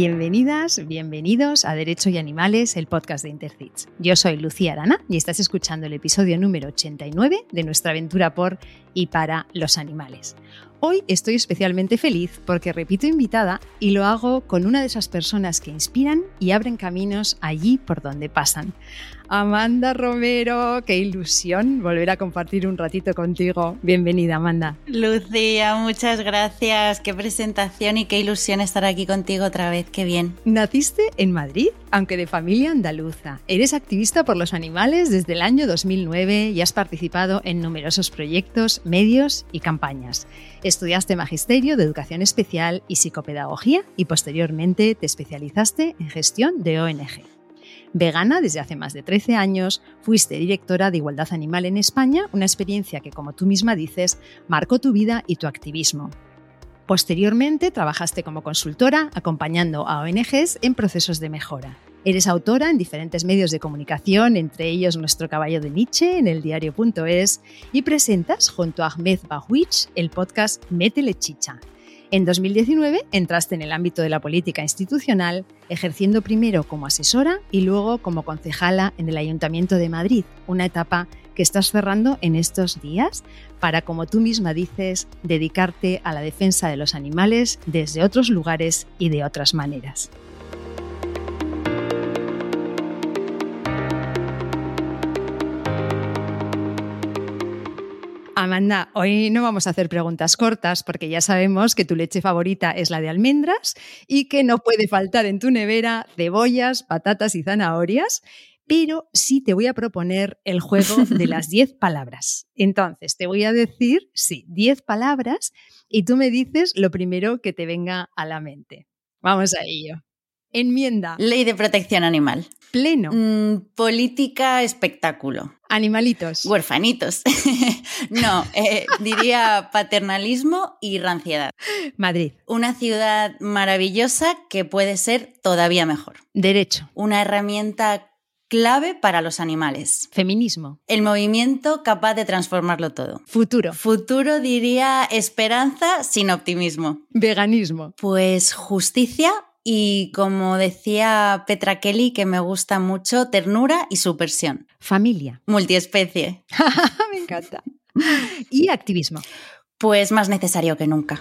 Bienvenidas, bienvenidos a Derecho y Animales, el podcast de Intercits. Yo soy Lucía Arana y estás escuchando el episodio número 89 de nuestra aventura por y para los animales. Hoy estoy especialmente feliz porque repito invitada y lo hago con una de esas personas que inspiran y abren caminos allí por donde pasan. Amanda Romero, qué ilusión volver a compartir un ratito contigo. Bienvenida, Amanda. Lucía, muchas gracias. Qué presentación y qué ilusión estar aquí contigo otra vez. Qué bien. Naciste en Madrid, aunque de familia andaluza. Eres activista por los animales desde el año 2009 y has participado en numerosos proyectos, medios y campañas. Estudiaste magisterio de educación especial y psicopedagogía y posteriormente te especializaste en gestión de ONG. Vegana desde hace más de 13 años, fuiste directora de Igualdad Animal en España, una experiencia que, como tú misma dices, marcó tu vida y tu activismo. Posteriormente, trabajaste como consultora acompañando a ONGs en procesos de mejora. Eres autora en diferentes medios de comunicación, entre ellos Nuestro Caballo de Nietzsche en el diario.es, y presentas junto a Ahmed Bawich el podcast Métele Chicha, en 2019 entraste en el ámbito de la política institucional, ejerciendo primero como asesora y luego como concejala en el Ayuntamiento de Madrid, una etapa que estás cerrando en estos días para, como tú misma dices, dedicarte a la defensa de los animales desde otros lugares y de otras maneras. Amanda, hoy no vamos a hacer preguntas cortas porque ya sabemos que tu leche favorita es la de almendras y que no puede faltar en tu nevera cebollas, patatas y zanahorias, pero sí te voy a proponer el juego de las 10 palabras. Entonces, te voy a decir, sí, 10 palabras y tú me dices lo primero que te venga a la mente. Vamos a ello. Enmienda. Ley de protección animal. Pleno. Mm, política espectáculo. Animalitos. Huerfanitos. no, eh, diría paternalismo y ranciedad. Madrid. Una ciudad maravillosa que puede ser todavía mejor. Derecho. Una herramienta clave para los animales. Feminismo. El movimiento capaz de transformarlo todo. Futuro. Futuro diría esperanza sin optimismo. Veganismo. Pues justicia y como decía Petra Kelly, que me gusta mucho, ternura y subversión. Familia. Multiespecie. me encanta. Y activismo. Pues más necesario que nunca.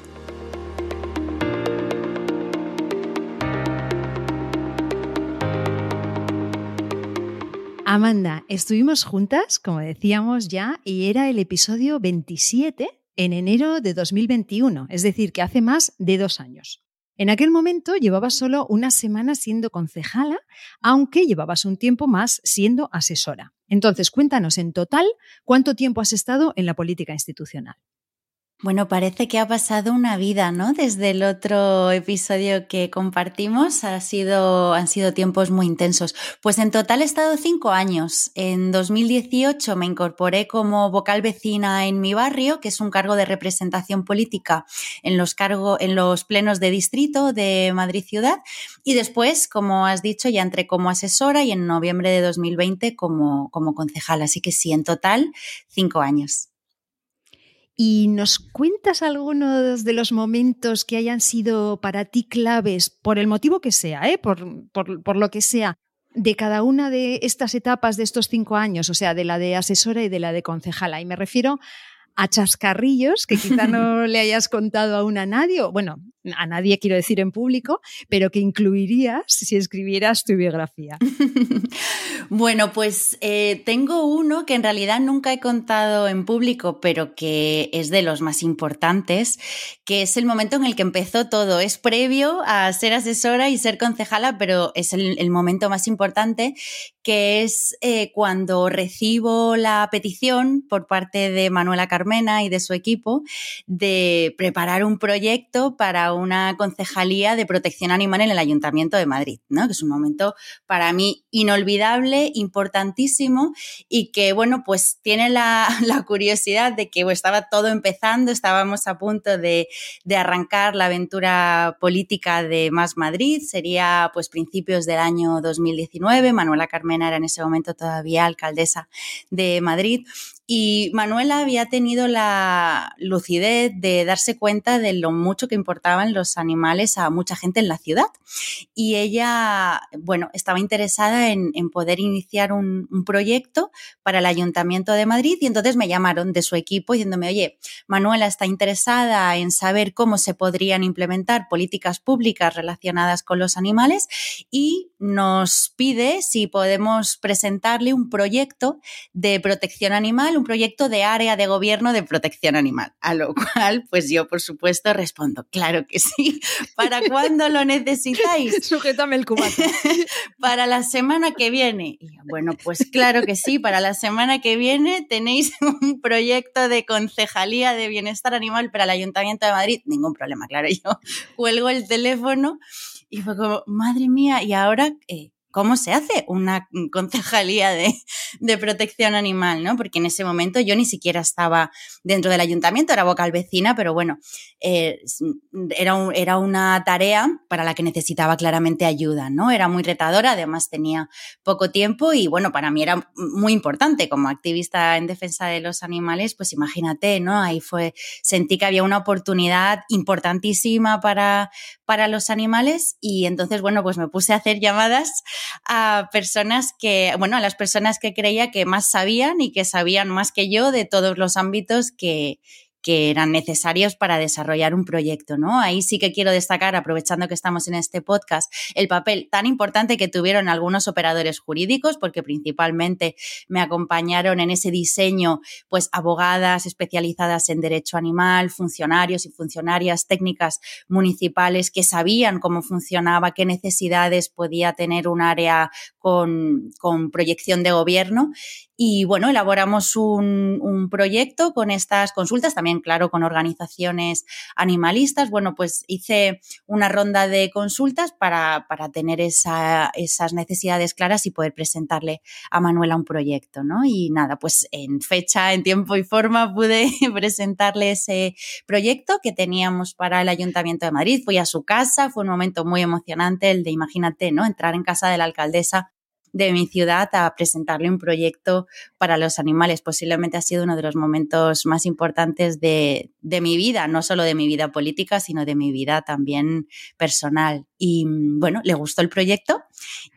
Amanda, estuvimos juntas, como decíamos ya, y era el episodio 27 en enero de 2021, es decir, que hace más de dos años. En aquel momento llevabas solo una semana siendo concejala, aunque llevabas un tiempo más siendo asesora. Entonces, cuéntanos en total cuánto tiempo has estado en la política institucional. Bueno, parece que ha pasado una vida, ¿no? Desde el otro episodio que compartimos ha sido, han sido tiempos muy intensos. Pues en total he estado cinco años. En 2018 me incorporé como vocal vecina en mi barrio, que es un cargo de representación política en los, cargo, en los plenos de distrito de Madrid Ciudad. Y después, como has dicho, ya entré como asesora y en noviembre de 2020 como, como concejal. Así que sí, en total cinco años. ¿Y nos cuentas algunos de los momentos que hayan sido para ti claves, por el motivo que sea, ¿eh? por, por, por lo que sea, de cada una de estas etapas de estos cinco años, o sea, de la de asesora y de la de concejala? Y me refiero a chascarrillos que quizá no le hayas contado aún a nadie, o bueno, a nadie quiero decir en público, pero que incluirías si escribieras tu biografía. bueno, pues eh, tengo uno que en realidad nunca he contado en público, pero que es de los más importantes, que es el momento en el que empezó todo. Es previo a ser asesora y ser concejala, pero es el, momento más importante, que es eh, cuando recibo la petición por parte de Manuela Carmena y de su equipo de preparar un proyecto para una concejalía de protección animal en el Ayuntamiento de Madrid, ¿no? que es un momento para mí inolvidable, importantísimo y que, bueno, pues tiene la, curiosidad de que estaba todo empezando, estábamos a punto de, de, arrancar la aventura política de Más Madrid, sería pues principios del año 2019, Manuela Carmena era en ese momento todavía alcaldesa de Madrid Y Manuela había tenido la lucidez de darse cuenta de lo mucho que importaban los animales a mucha gente en la ciudad. Y ella, bueno, estaba interesada en, poder iniciar un, proyecto para el Ayuntamiento de Madrid y entonces me llamaron de su equipo diciéndome, oye, Manuela está interesada en saber cómo se podrían implementar políticas públicas relacionadas con los animales y nos pide si podemos presentarle un proyecto de protección animal un proyecto de área de gobierno de protección animal. A lo cual, pues yo, por supuesto, respondo, claro que sí. ¿Para cuándo lo necesitáis? Sujétame el cubato. para la semana que viene. bueno, pues claro que sí, para la semana que viene tenéis un proyecto de concejalía de bienestar animal para el Ayuntamiento de Madrid. Ningún problema, claro. Yo cuelgo el teléfono y fue como, madre mía, ¿y ahora eh, cómo se hace una concejalía de, protección animal, ¿no? Porque en ese momento yo ni siquiera estaba dentro del ayuntamiento, era vocal vecina, pero bueno, eh, era, era una tarea para la que necesitaba claramente ayuda, ¿no? Era muy retadora, además tenía poco tiempo y bueno, para mí era muy importante como activista en defensa de los animales, pues imagínate, ¿no? Ahí fue, sentí que había una oportunidad importantísima para, para los animales y entonces, bueno, pues me puse a hacer llamadas a personas que, bueno, a las personas que creía que más sabían y que sabían más que yo de todos los ámbitos que, que eran necesarios para desarrollar un proyecto, ¿no? Ahí sí que quiero destacar, aprovechando que estamos en este podcast, el papel tan importante que tuvieron algunos operadores jurídicos, porque principalmente me acompañaron en ese diseño, pues abogadas especializadas en derecho animal, funcionarios y funcionarias técnicas municipales que sabían cómo funcionaba, qué necesidades podía tener un área con, con proyección de gobierno y bueno, elaboramos un, proyecto con estas consultas, también, claro, con organizaciones animalistas. Bueno, pues hice una ronda de consultas para, para tener esa, esas necesidades claras y poder presentarle a Manuela un proyecto, ¿no? Y nada, pues en fecha, en tiempo y forma pude presentarle ese proyecto que teníamos para el Ayuntamiento de Madrid. Fui a su casa, fue un momento muy emocionante el de, imagínate, ¿no? Entrar en casa de la alcaldesa de mi ciudad a presentarle un proyecto para los animales. Posiblemente ha sido uno de los momentos más importantes de, de mi vida, no solo de mi vida política, sino de mi vida también personal. Y bueno, le gustó el proyecto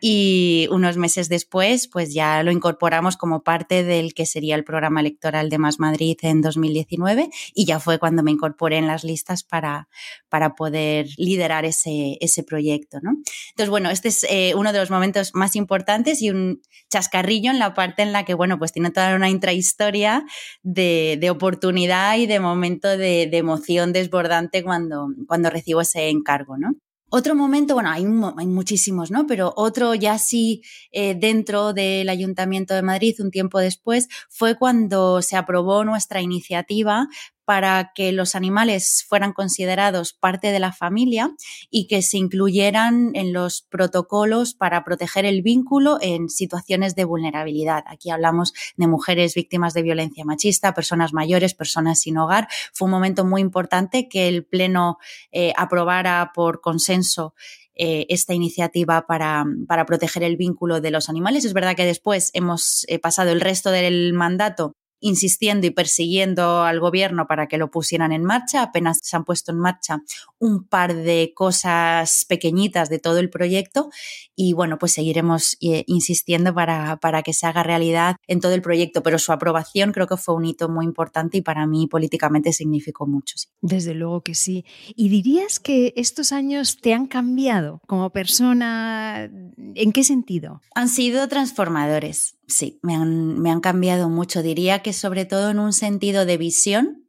y unos meses después pues ya lo incorporamos como parte del que sería el programa electoral de Más Madrid en 2019 y ya fue cuando me incorporé en las listas para, para poder liderar ese, ese proyecto. ¿no? Entonces, bueno, este es eh, uno de los momentos más importantes y un chascarrillo en la parte en la que, bueno, pues tiene toda una intrahistoria de, de oportunidad y de momento de, emoción desbordante cuando, cuando recibo ese encargo, ¿no? Otro momento, bueno, hay, hay, muchísimos, ¿no? Pero otro ya sí eh, dentro del Ayuntamiento de Madrid, un tiempo después, fue cuando se aprobó nuestra iniciativa para que los animales fueran considerados parte de la familia y que se incluyeran en los protocolos para proteger el vínculo en situaciones de vulnerabilidad. Aquí hablamos de mujeres víctimas de violencia machista, personas mayores, personas sin hogar. Fue un momento muy importante que el Pleno eh, aprobara por consenso eh, esta iniciativa para, para, proteger el vínculo de los animales. Es verdad que después hemos eh, pasado el resto del mandato insistiendo y persiguiendo al gobierno para que lo pusieran en marcha. Apenas se han puesto en marcha un par de cosas pequeñitas de todo el proyecto y bueno, pues seguiremos eh, insistiendo para, para que se haga realidad en todo el proyecto, pero su aprobación creo que fue un hito muy importante y para mí políticamente significó mucho. Desde luego que sí. ¿Y dirías que estos años te han cambiado como persona? ¿En qué sentido? Han sido transformadores sí, me han, cambiado mucho. Diría que sobre todo en un sentido de visión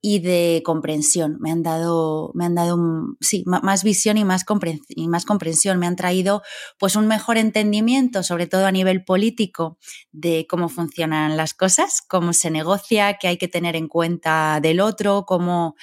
y de comprensión. Me han dado, me han dado sí, más visión y más, y más comprensión. Me han traído pues un mejor entendimiento, sobre todo a nivel político, de cómo funcionan las cosas, cómo se negocia, qué hay que tener en cuenta del otro, cómo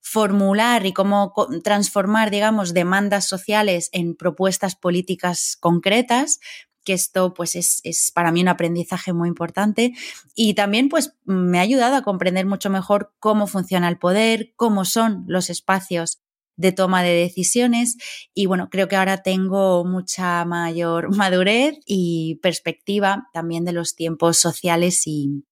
formular y cómo transformar, digamos, demandas sociales en propuestas políticas concretas, que esto pues es, es, para mí un aprendizaje muy importante. Y también pues me ha ayudado a comprender mucho mejor cómo funciona el poder, cómo son los espacios de toma de decisiones. Y bueno, creo que ahora tengo mucha mayor madurez y perspectiva también de los tiempos sociales y,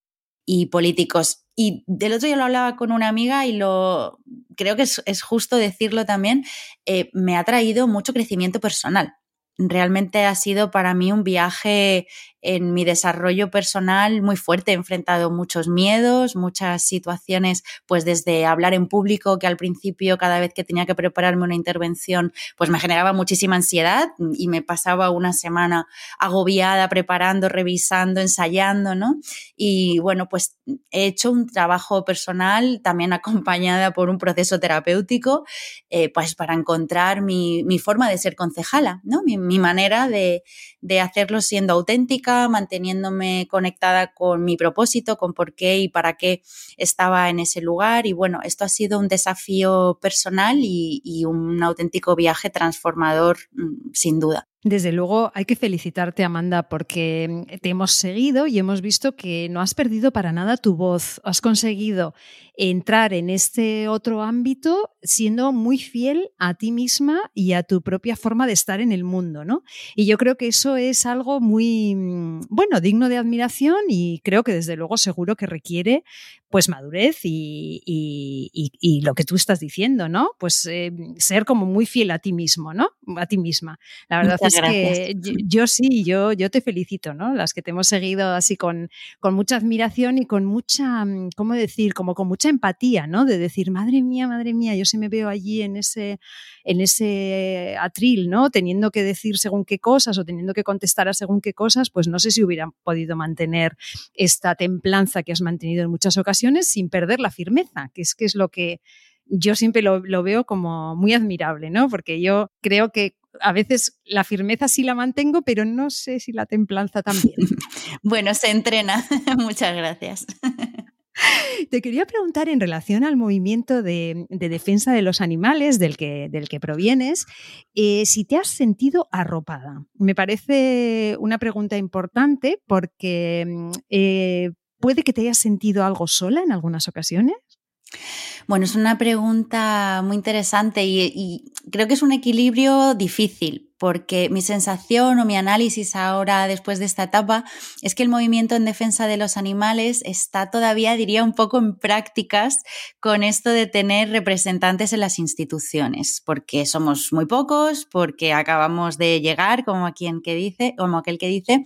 y políticos. Y del otro día lo hablaba con una amiga y lo creo que es, justo decirlo también, eh, me ha traído mucho crecimiento personal realmente ha sido para mí un viaje en mi desarrollo personal muy fuerte. He enfrentado muchos miedos, muchas situaciones, pues desde hablar en público, que al principio cada vez que tenía que prepararme una intervención, pues me generaba muchísima ansiedad y me pasaba una semana agobiada, preparando, revisando, ensayando, ¿no? Y bueno, pues he hecho un trabajo personal también acompañada por un proceso terapéutico, eh, pues para encontrar mi, forma de ser concejala, ¿no? Mi, mi manera de, de hacerlo siendo auténtica, manteniéndome conectada con mi propósito, con por qué y para qué estaba en ese lugar. Y bueno, esto ha sido un desafío personal y, un auténtico viaje transformador, mm, sin duda. Desde luego hay que felicitarte, Amanda, porque mm, te hemos seguido y hemos visto que no has perdido para nada tu voz. Has conseguido entrar en este otro ámbito siendo muy fiel a ti misma y a tu propia forma de estar en el mundo, ¿no? Y yo creo que eso es algo muy, mm, bueno, digno de admiración y creo que desde luego seguro que requiere pues madurez y, lo que tú estás diciendo, ¿no? Pues eh, ser como muy fiel a ti mismo, ¿no? A ti misma. La verdad es que yo, sí, yo, yo te felicito, ¿no? Las que te hemos seguido así con, con mucha admiración y con mucha, mm, ¿cómo decir? Como con mucha empatía, ¿no? De decir, madre mía, madre mía, yo sí me veo allí en ese, en ese atril, ¿no? Teniendo que decir según qué cosas o teniendo que contestar a según qué cosas, pues no sé si hubieran podido mantener esta templanza que has mantenido en muchas ocasiones sin perder la firmeza, que es que es lo que yo siempre lo, lo, veo como muy admirable, ¿no? Porque yo creo que a veces la firmeza sí la mantengo, pero no sé si la templanza también. bueno, se entrena. Muchas gracias. Te quería preguntar en relación al movimiento de, defensa de los animales del que, del que provienes, eh, si te has sentido arropada. Me parece una pregunta importante porque mm, eh, puede que te hayas sentido algo sola en algunas ocasiones. Bueno, es una pregunta muy interesante y, creo que es un equilibrio difícil, porque mi sensación o mi análisis ahora después de esta etapa es que el movimiento en defensa de los animales está todavía, diría, un poco en prácticas con esto de tener representantes en las instituciones, porque somos muy pocos, porque acabamos de llegar, como quien que dice, como aquel que dice,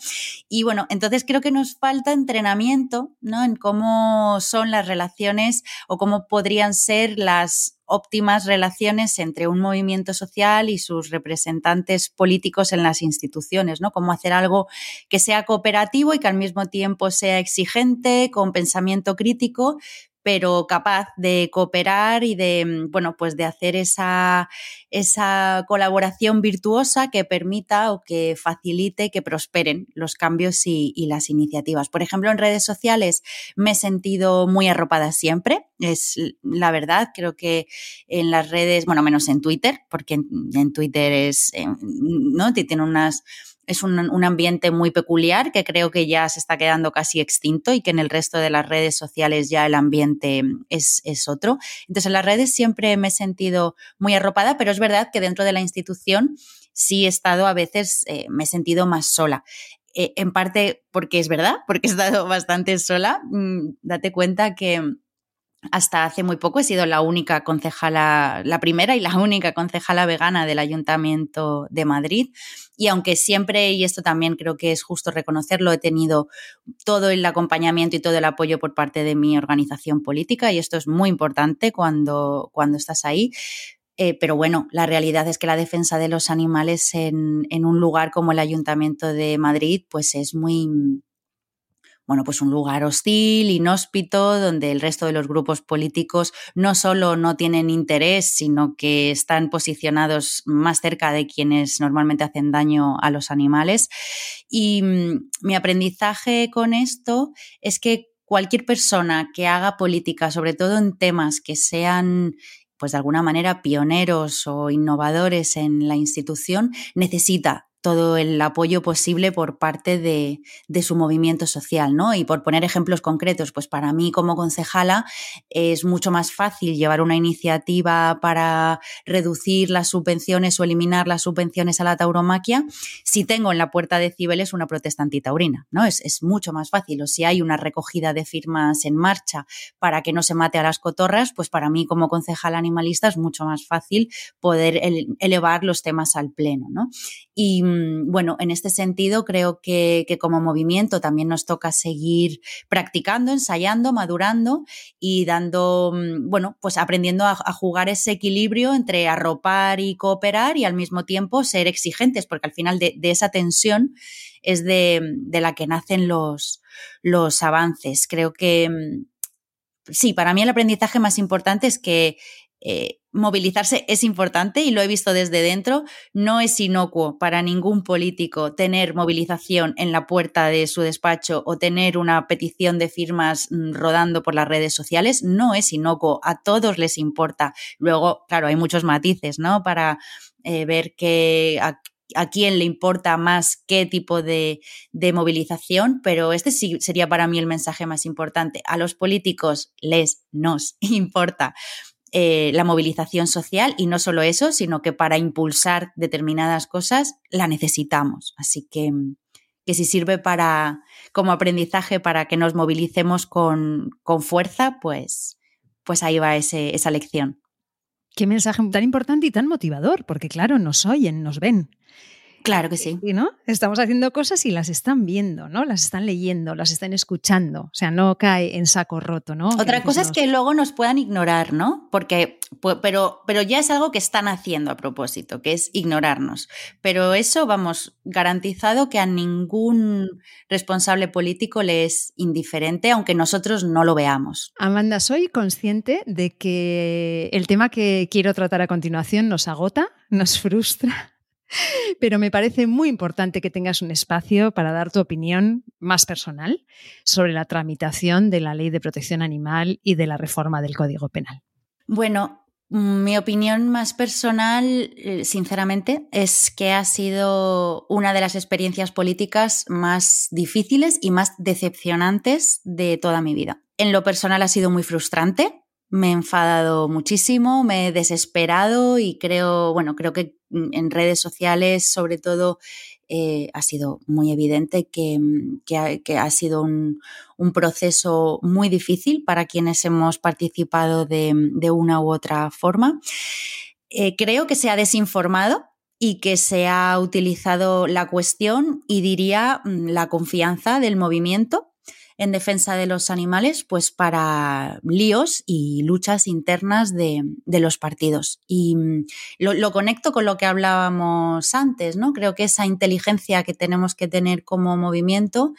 y bueno, entonces creo que nos falta entrenamiento, ¿no? En cómo son las relaciones o cómo podrían ser las óptimas relaciones entre un movimiento social y sus representantes políticos en las instituciones, ¿no? Cómo hacer algo que sea cooperativo y que al mismo tiempo sea exigente, con pensamiento crítico, pero capaz de cooperar y de, mm, bueno, pues de hacer esa, esa colaboración virtuosa que permita o que facilite que prosperen los cambios y, las iniciativas. Por ejemplo, en redes sociales me he sentido muy arropada siempre, es la verdad, creo que en las redes, bueno, menos en Twitter, porque en, Twitter es, eh, ¿no? Tiene unas es un, ambiente muy peculiar que creo que ya se está quedando casi extinto y que en el resto de las redes sociales ya el ambiente es, otro. Entonces, en las redes siempre me he sentido muy arropada, pero es verdad que dentro de la institución sí he estado a veces, eh, me he sentido más sola. Eh, en parte porque es verdad, porque he estado bastante sola. Mm, date cuenta que hasta hace muy poco he sido la única concejala, la primera y la única concejala vegana del Ayuntamiento de Madrid. Y aunque siempre, y esto también creo que es justo reconocerlo, he tenido todo el acompañamiento y todo el apoyo por parte de mi organización política, y esto es muy importante cuando, cuando estás ahí. Eh, pero bueno, la realidad es que la defensa de los animales en, en un lugar como el Ayuntamiento de Madrid, pues es muy, bueno, pues un lugar hostil, inhóspito, donde el resto de los grupos políticos no solo no tienen interés, sino que están posicionados más cerca de quienes normalmente hacen daño a los animales. Y mm, mi aprendizaje con esto es que cualquier persona que haga política, sobre todo en temas que sean pues de alguna manera pioneros o innovadores en la institución, necesita todo el apoyo posible por parte de, su movimiento social, ¿no? Y por poner ejemplos concretos, pues para mí como concejala es mucho más fácil llevar una iniciativa para reducir las subvenciones o eliminar las subvenciones a la tauromaquia si tengo en la puerta de Cibeles una protesta antitaurina, ¿no? Es, es mucho más fácil. O si hay una recogida de firmas en marcha para que no se mate a las cotorras, pues para mí como concejala animalista es mucho más fácil poder elevar los temas al pleno, ¿no? Y mm, bueno, en este sentido creo que, como movimiento también nos toca seguir practicando, ensayando, madurando y dando, mm, bueno, pues aprendiendo a, jugar ese equilibrio entre arropar y cooperar y al mismo tiempo ser exigentes, porque al final de, esa tensión es de, de, la que nacen los, los avances. Creo que mm, sí, para mí el aprendizaje más importante es que eh, movilizarse es importante y lo he visto desde dentro. No es inocuo para ningún político tener movilización en la puerta de su despacho o tener una petición de firmas mm, rodando por las redes sociales. No es inocuo, a todos les importa. Luego, claro, hay muchos matices, ¿no? Para eh, ver que a, quién le importa más qué tipo de, de, movilización, pero este sí sería para mí el mensaje más importante. A los políticos les nos importa eh, la movilización social y no solo eso, sino que para impulsar determinadas cosas la necesitamos. Así que, que si sirve para, como aprendizaje para que nos movilicemos con, con fuerza, pues, pues ahí va esa lección. Qué mensaje tan importante y tan motivador, porque claro, nos oyen, nos ven. Claro que sí. ¿no? Estamos haciendo cosas y las están viendo, ¿no? Las están leyendo, las están escuchando. O sea, no cae en saco roto, ¿no? Otra cosa es que luego nos puedan ignorar, ¿no? Porque, pero, pero ya es algo que están haciendo a propósito, que es ignorarnos. Pero eso, vamos, garantizado que a ningún responsable político le es indiferente, aunque nosotros no lo veamos. Amanda, soy consciente de que el tema que quiero tratar a continuación nos agota, nos frustra pero me parece muy importante que tengas un espacio para dar tu opinión más personal sobre la tramitación de la Ley de Protección Animal y de la reforma del Código Penal. Bueno, mi opinión más personal, eh, sinceramente, es que ha sido una de las experiencias políticas más difíciles y más decepcionantes de toda mi vida. En lo personal ha sido muy frustrante, me he enfadado muchísimo, me he desesperado y creo, bueno, creo que en redes sociales sobre todo eh, ha sido muy evidente que, mm, ha, sido un, proceso muy difícil para quienes hemos participado de, una u otra forma. Eh, creo que se ha desinformado y que se ha utilizado la cuestión y diría mm, la confianza del movimiento en defensa de los animales, pues para líos y luchas internas de, los partidos. Y mm, lo, conecto con lo que hablábamos antes, ¿no? Creo que esa inteligencia que tenemos que tener como movimiento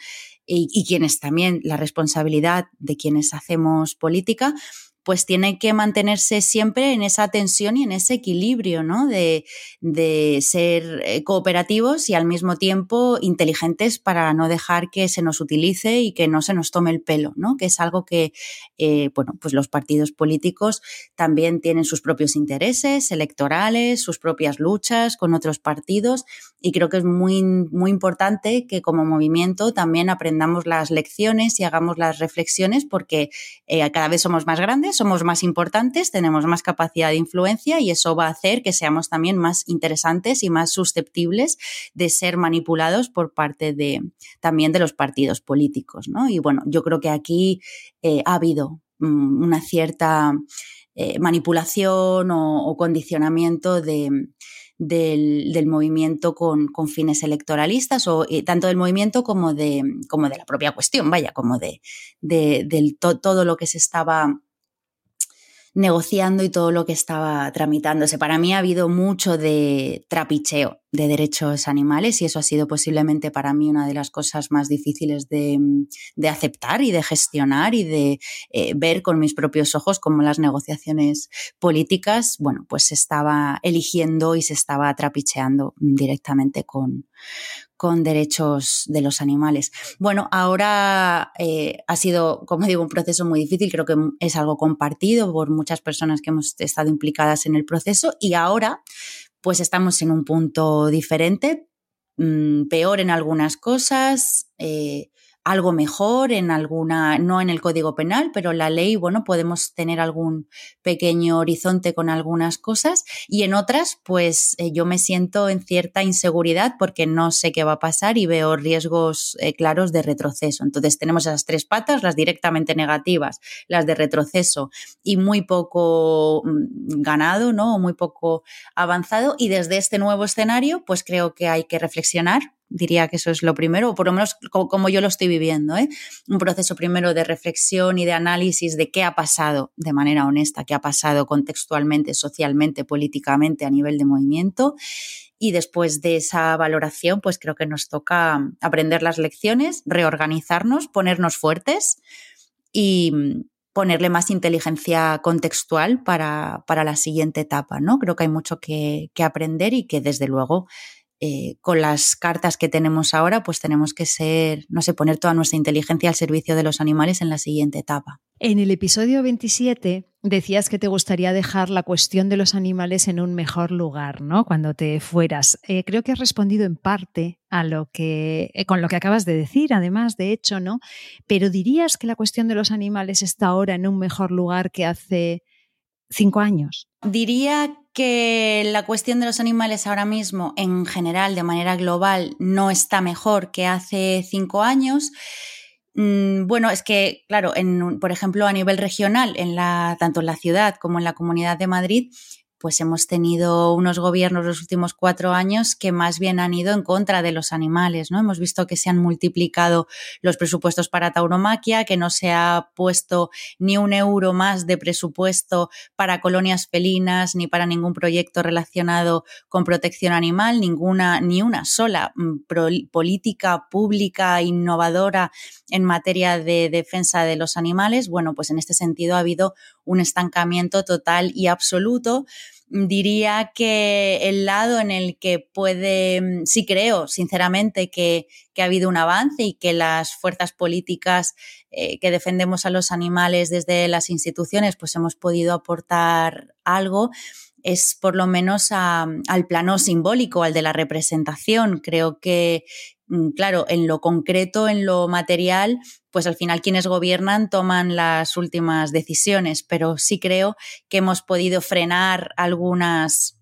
y quienes también la responsabilidad de quienes hacemos política, pues tiene que mantenerse siempre en esa tensión y en ese equilibrio, ¿no? De, ser eh, cooperativos y al mismo tiempo inteligentes para no dejar que se nos utilice y que no se nos tome el pelo, ¿no? Que es algo que, eh, bueno, pues los partidos políticos también tienen sus propios intereses electorales, sus propias luchas con otros partidos y creo que es muy, muy importante que como movimiento también aprendamos las lecciones y hagamos las reflexiones porque eh, cada vez somos más grandes somos más importantes, tenemos más capacidad de influencia y eso va a hacer que seamos también más interesantes y más susceptibles de ser manipulados por parte de también de los partidos políticos. ¿no? Y bueno, yo creo que aquí eh, ha habido mm, una cierta eh, manipulación o, condicionamiento de, del, movimiento con, fines electoralistas, o eh, tanto del movimiento como de, como de la propia cuestión, vaya, como de, de, todo lo que se estaba negociando y todo lo que estaba tramitándose. Para mí ha habido mucho de trapicheo de derechos animales y eso ha sido posiblemente para mí una de las cosas más difíciles de, aceptar y de gestionar y de eh, ver con mis propios ojos cómo las negociaciones políticas, bueno, pues se estaba eligiendo y se estaba trapicheando directamente con, con derechos de los animales. Bueno, ahora eh, ha sido, como digo, un proceso muy difícil, creo que es algo compartido por muchas personas que hemos estado implicadas en el proceso y ahora pues estamos en un punto diferente, mm, peor en algunas cosas, eh, algo mejor en alguna, no en el Código Penal, pero la ley, bueno, podemos tener algún pequeño horizonte con algunas cosas y en otras, pues eh, yo me siento en cierta inseguridad porque no sé qué va a pasar y veo riesgos eh, claros de retroceso. Entonces tenemos esas tres patas, las directamente negativas, las de retroceso y muy poco mm, ganado, ¿no? O muy poco avanzado y desde este nuevo escenario, pues creo que hay que reflexionar Diría que eso es lo primero, o por lo menos como, yo lo estoy viviendo, ¿eh? un proceso primero de reflexión y de análisis de qué ha pasado de manera honesta, qué ha pasado contextualmente, socialmente, políticamente a nivel de movimiento. Y después de esa valoración, pues creo que nos toca aprender las lecciones, reorganizarnos, ponernos fuertes y, ponerle más inteligencia contextual para, para, la siguiente etapa, ¿no? Creo que hay mucho que aprender y que desde luego eh, con las cartas que tenemos ahora, pues tenemos que ser, no sé, poner toda nuestra inteligencia al servicio de los animales en la siguiente etapa. En el episodio 27 decías que te gustaría dejar la cuestión de los animales en un mejor lugar, ¿no? Cuando te fueras. Eh, creo que has respondido en parte a lo que, eh, con lo que acabas de decir, además, de hecho, ¿no? Pero dirías que la cuestión de los animales está ahora en un mejor lugar que hace cinco años. Diría que la cuestión de los animales ahora mismo, en general, de manera global, no está mejor que hace cinco años. Mm, bueno, es que, claro, en, por ejemplo, a nivel regional, en la, tanto en la ciudad como en la Comunidad de Madrid, pues hemos tenido unos gobiernos los últimos cuatro años que más bien han ido en contra de los animales, ¿no? Hemos visto que se han multiplicado los presupuestos para tauromaquia, que no se ha puesto ni un euro más de presupuesto para colonias felinas ni para ningún proyecto relacionado con protección animal, ninguna, ni una sola mm, política pública innovadora en materia de defensa de los animales. Bueno, pues en este sentido ha habido un estancamiento total y absoluto diría que el lado en el que puede, sí creo sinceramente que, ha habido un avance y que las fuerzas políticas eh, que defendemos a los animales desde las instituciones pues hemos podido aportar algo es por lo menos al plano simbólico, al de la representación. Creo que, claro, en lo concreto, en lo material, pues al final quienes gobiernan toman las últimas decisiones, pero sí creo que hemos podido frenar algunas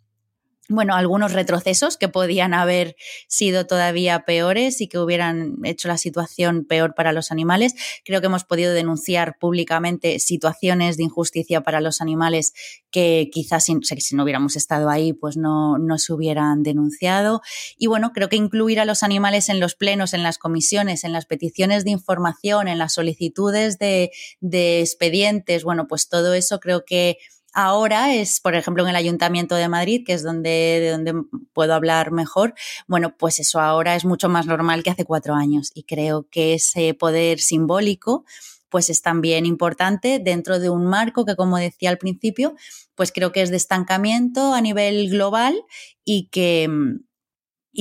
bueno, algunos retrocesos que podían haber sido todavía peores y que hubieran hecho la situación peor para los animales. Creo que hemos podido denunciar públicamente situaciones de injusticia para los animales que quizás si, no hubiéramos estado ahí, pues no, no, se hubieran denunciado. Y bueno, creo que incluir a los animales en los plenos, en las comisiones, en las peticiones de información, en las solicitudes de, de expedientes, bueno, pues todo eso creo que ahora es, por ejemplo, en el Ayuntamiento de Madrid, que es donde, de donde puedo hablar mejor, bueno, pues eso ahora es mucho más normal que hace cuatro años y creo que ese poder simbólico pues es también importante dentro de un marco que, como decía al principio, pues creo que es de estancamiento a nivel global y que,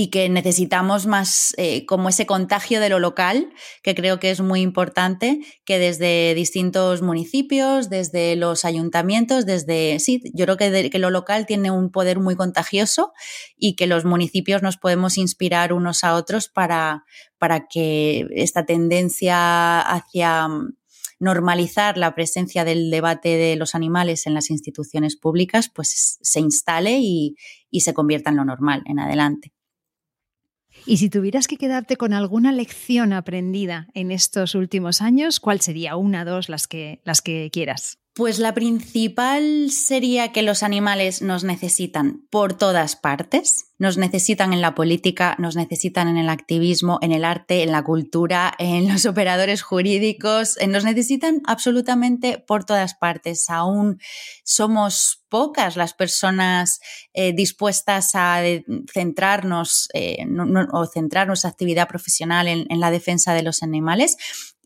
y que necesitamos más eh, como ese contagio de lo local, que creo que es muy importante, que desde distintos municipios, desde los ayuntamientos, desde, sí, yo creo que, lo local tiene un poder muy contagioso y que los municipios nos podemos inspirar unos a otros para, para que esta tendencia hacia mm, normalizar la presencia del debate de los animales en las instituciones públicas, pues se instale y se convierta en lo normal en adelante. Y si tuvieras que quedarte con alguna lección aprendida en estos últimos años, ¿cuál sería una, dos, las que, las que quieras? Pues la principal sería que los animales nos necesitan por todas partes. Nos necesitan en la política, nos necesitan en el activismo, en el arte, en la cultura, en los operadores jurídicos, eh, nos necesitan absolutamente por todas partes. Aún somos pocas las personas eh, dispuestas a centrarnos eh, o centrar nuestra actividad profesional en, en la defensa de los animales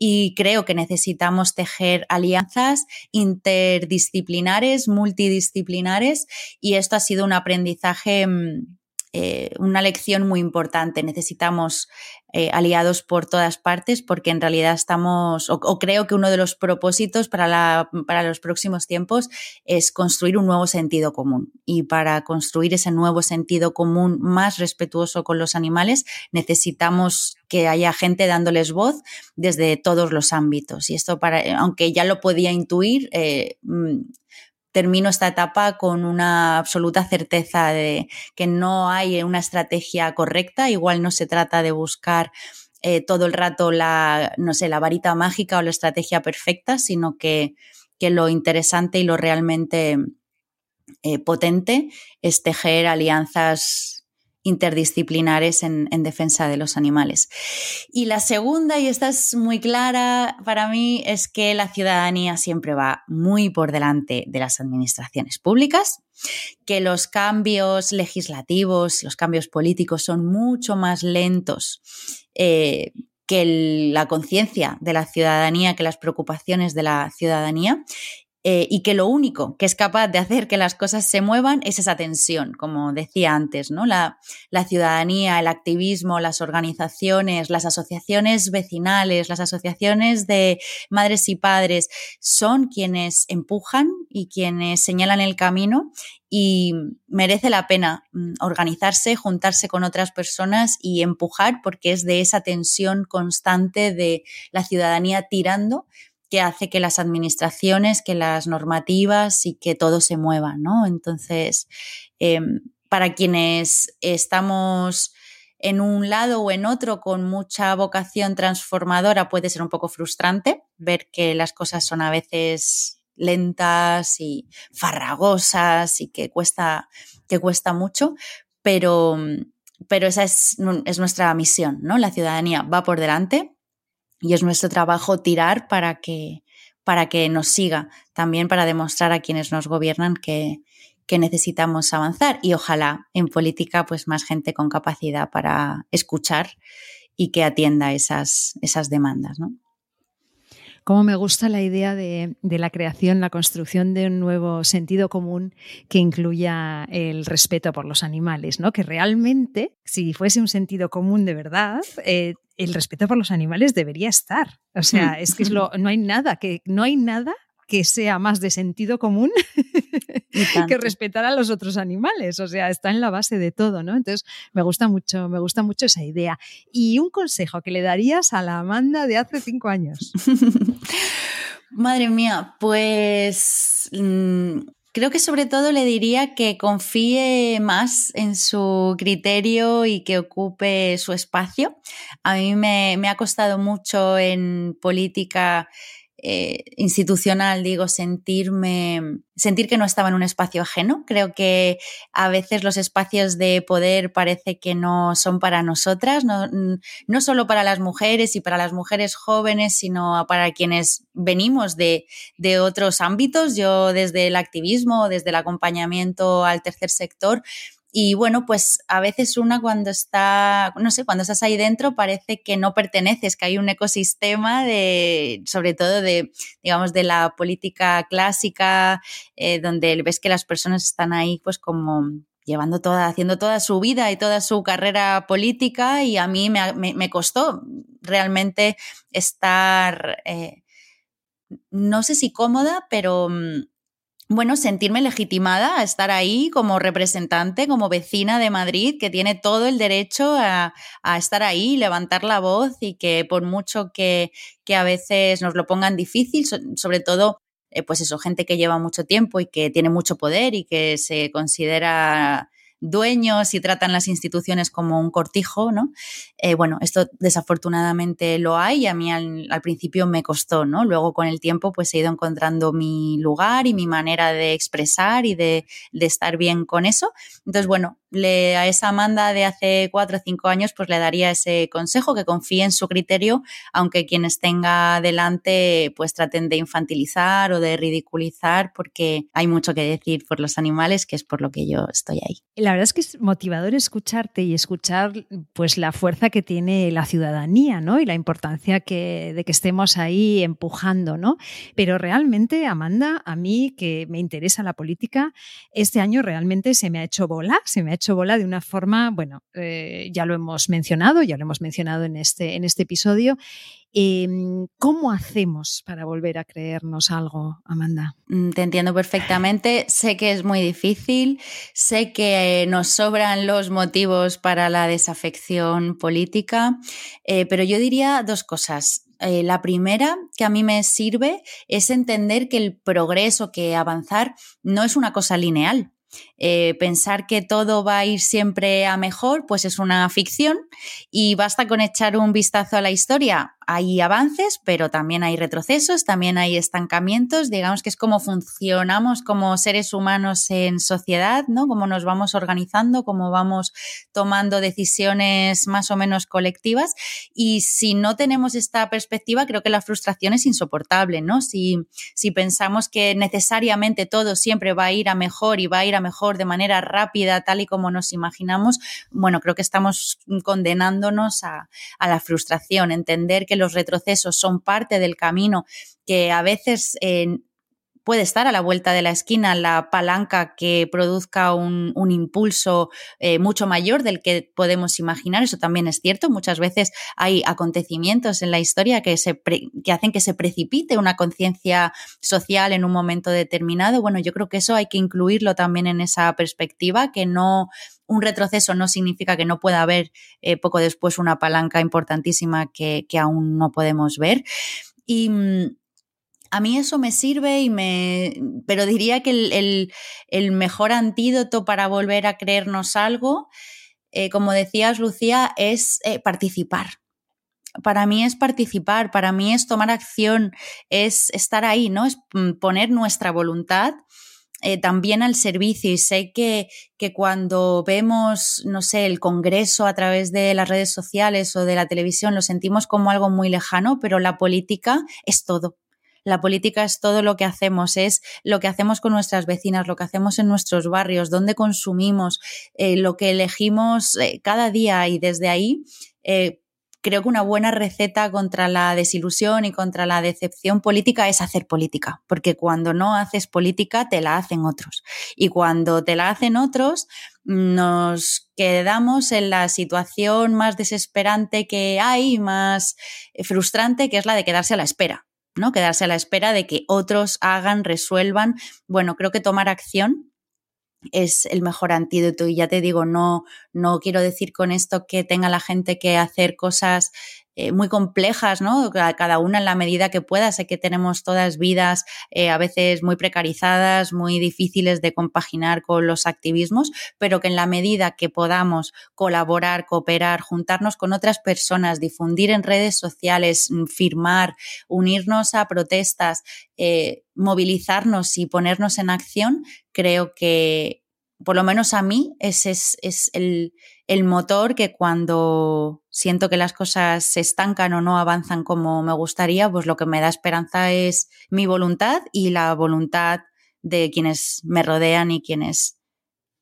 y creo que necesitamos tejer alianzas interdisciplinares, multidisciplinares y esto ha sido un aprendizaje mm, eh, una lección muy importante. Necesitamos eh, aliados por todas partes porque en realidad estamos, o, creo que uno de los propósitos para, la, para los próximos tiempos es construir un nuevo sentido común. Y para construir ese nuevo sentido común más respetuoso con los animales necesitamos que haya gente dándoles voz desde todos los ámbitos. Y esto, para, aunque ya lo podía intuir, eh, mm, termino esta etapa con una absoluta certeza de que no hay una estrategia correcta, igual no se trata de buscar eh, todo el rato la, no sé, la varita mágica o la estrategia perfecta, sino que, que lo interesante y lo realmente eh, potente es tejer alianzas interdisciplinares en, defensa de los animales. Y la segunda, y esta es muy clara para mí, es que la ciudadanía siempre va muy por delante de las administraciones públicas, que los cambios legislativos, los cambios políticos son mucho más lentos. Eh, que la conciencia de la ciudadanía, que las preocupaciones de la ciudadanía eh, y que lo único que es capaz de hacer que las cosas se muevan es esa tensión, como decía antes, ¿no? La, ciudadanía, el activismo, las organizaciones, las asociaciones vecinales, las asociaciones de madres y padres son quienes empujan y quienes señalan el camino y merece la pena mm, organizarse, juntarse con otras personas y empujar porque es de esa tensión constante de la ciudadanía tirando que hace que las administraciones, que las normativas y que todo se mueva, ¿no? Entonces, em, para quienes estamos en un lado o en otro con mucha vocación transformadora puede ser un poco frustrante ver que las cosas son a veces lentas y farragosas y que cuesta, que cuesta mucho, pero, pero esa es, es nuestra misión, ¿no? La ciudadanía va por delante, y es nuestro trabajo tirar para que, para que nos siga, también para demostrar a quienes nos gobiernan que, que necesitamos avanzar y ojalá en política pues más gente con capacidad para escuchar y que atienda esas, esas demandas. ¿no? Cómo me gusta la idea de, la creación, la construcción de un nuevo sentido común que incluya el respeto por los animales, ¿no? Que realmente, si fuese un sentido común de verdad, eh, el respeto por los animales debería estar. O sea, es que no hay nada que no hay nada que sea más de sentido común que respetar a los otros animales. O sea, está en la base de todo, ¿no? Entonces, me gusta mucho, me gusta mucho esa idea. Y un consejo que le darías a la Amanda de hace cinco años. Madre mía, pues mm, creo que sobre todo le diría que confíe más en su criterio y que ocupe su espacio. A mí me, me ha costado mucho en política eh, institucional, digo, sentirme, sentir que no estaba en un espacio ajeno. Creo que a veces los espacios de poder parece que no son para nosotras, no, no solo para las mujeres y para las mujeres jóvenes, sino para quienes venimos de, de otros ámbitos. Yo desde el activismo, desde el acompañamiento al tercer sector, y bueno, pues a veces una cuando está, no sé, cuando estás ahí dentro parece que no perteneces, que hay un ecosistema de, sobre todo de, digamos, de la política clásica, eh, donde ves que las personas están ahí pues como llevando toda, haciendo toda su vida y toda su carrera política y a mí me, me, costó realmente estar, eh, no sé si cómoda, pero mm, bueno, sentirme legitimada a estar ahí como representante, como vecina de Madrid, que tiene todo el derecho a, estar ahí, levantar la voz y que por mucho que, que a veces nos lo pongan difícil, sobre todo, eh, pues eso, gente que lleva mucho tiempo y que tiene mucho poder y que se considera dueños y tratan las instituciones como un cortijo, ¿no? Eh, bueno, esto desafortunadamente lo hay y a mí al, principio me costó, ¿no? Luego con el tiempo pues he ido encontrando mi lugar y mi manera de expresar y de, de estar bien con eso. Entonces, bueno, le, a esa Amanda de hace cuatro o cinco años, pues le daría ese consejo, que confíe en su criterio, aunque quienes tenga delante, pues traten de infantilizar o de ridiculizar, porque hay mucho que decir por los animales, que es por lo que yo estoy ahí. La verdad es que es motivador escucharte y escuchar pues la fuerza que tiene la ciudadanía, ¿no? Y la importancia que, de que estemos ahí empujando, ¿no? Pero realmente, Amanda, a mí que me interesa la política, este año realmente se me ha hecho bola, se me ha hecho hecho bola de una forma, bueno, eh, ya lo hemos mencionado, ya lo hemos mencionado en este, en este episodio. Em, ¿Cómo hacemos para volver a creernos algo, Amanda? Mm, te entiendo perfectamente. Sé que es muy difícil, sé que nos sobran los motivos para la desafección política, eh, pero yo diría dos cosas. Eh, la primera que a mí me sirve es entender que el progreso, que avanzar, no es una cosa lineal. Eh, pensar que todo va a ir siempre a mejor, pues es una ficción y basta con echar un vistazo a la historia hay avances, pero también hay retrocesos, también hay estancamientos, digamos que es como funcionamos como seres humanos en sociedad, ¿no? Cómo nos vamos organizando, cómo vamos tomando decisiones más o menos colectivas y si no tenemos esta perspectiva, creo que la frustración es insoportable, ¿no? Si, si pensamos que necesariamente todo siempre va a ir a mejor y va a ir a mejor de manera rápida, tal y como nos imaginamos, bueno, creo que estamos condenándonos a, a la frustración, entender que los retrocesos son parte del camino, que a veces eh, puede estar a la vuelta de la esquina la palanca que produzca un, impulso eh, mucho mayor del que podemos imaginar. Eso también es cierto. Muchas veces hay acontecimientos en la historia que, se que hacen que se precipite una conciencia social en un momento determinado. Bueno, yo creo que eso hay que incluirlo también en esa perspectiva, que no un retroceso no significa que no pueda haber eh, poco después una palanca importantísima que, aún no podemos ver. Y mm, a mí eso me sirve y me. Pero diría que el, mejor antídoto para volver a creernos algo, eh, como decías, Lucía, es eh, participar. Para mí es participar, para mí es tomar acción, es estar ahí, ¿no? Es mm, poner nuestra voluntad eh, también al servicio. Y sé que, que cuando vemos, no sé, el Congreso a través de las redes sociales o de la televisión, lo sentimos como algo muy lejano, pero la política es todo la política es todo lo que hacemos, es lo que hacemos con nuestras vecinas, lo que hacemos en nuestros barrios, dónde consumimos, eh, lo que elegimos eh, cada día y desde ahí. Creo que una buena receta contra la desilusión y contra la decepción política es hacer política, porque cuando no haces política te la hacen otros. Y cuando te la hacen otros, nos quedamos en la situación más desesperante que hay, más frustrante, que es la de quedarse a la espera. ¿no? Quedarse a la espera de que otros hagan, resuelvan. Bueno, creo que tomar acción es el mejor antídoto. Y ya te digo, no, no quiero decir con esto que tenga la gente que hacer cosas eh, muy complejas, ¿no? Cada una en la medida que pueda. Sé que tenemos todas vidas eh, a veces muy precarizadas, muy difíciles de compaginar con los activismos, pero que en la medida que podamos colaborar, cooperar, juntarnos con otras personas, difundir en redes sociales, mm, firmar, unirnos a protestas, eh, movilizarnos y ponernos en acción, creo que por lo menos a mí, ese es, el, motor que cuando siento que las cosas se estancan o no avanzan como me gustaría, pues lo que me da esperanza es mi voluntad y la voluntad de quienes me rodean y quienes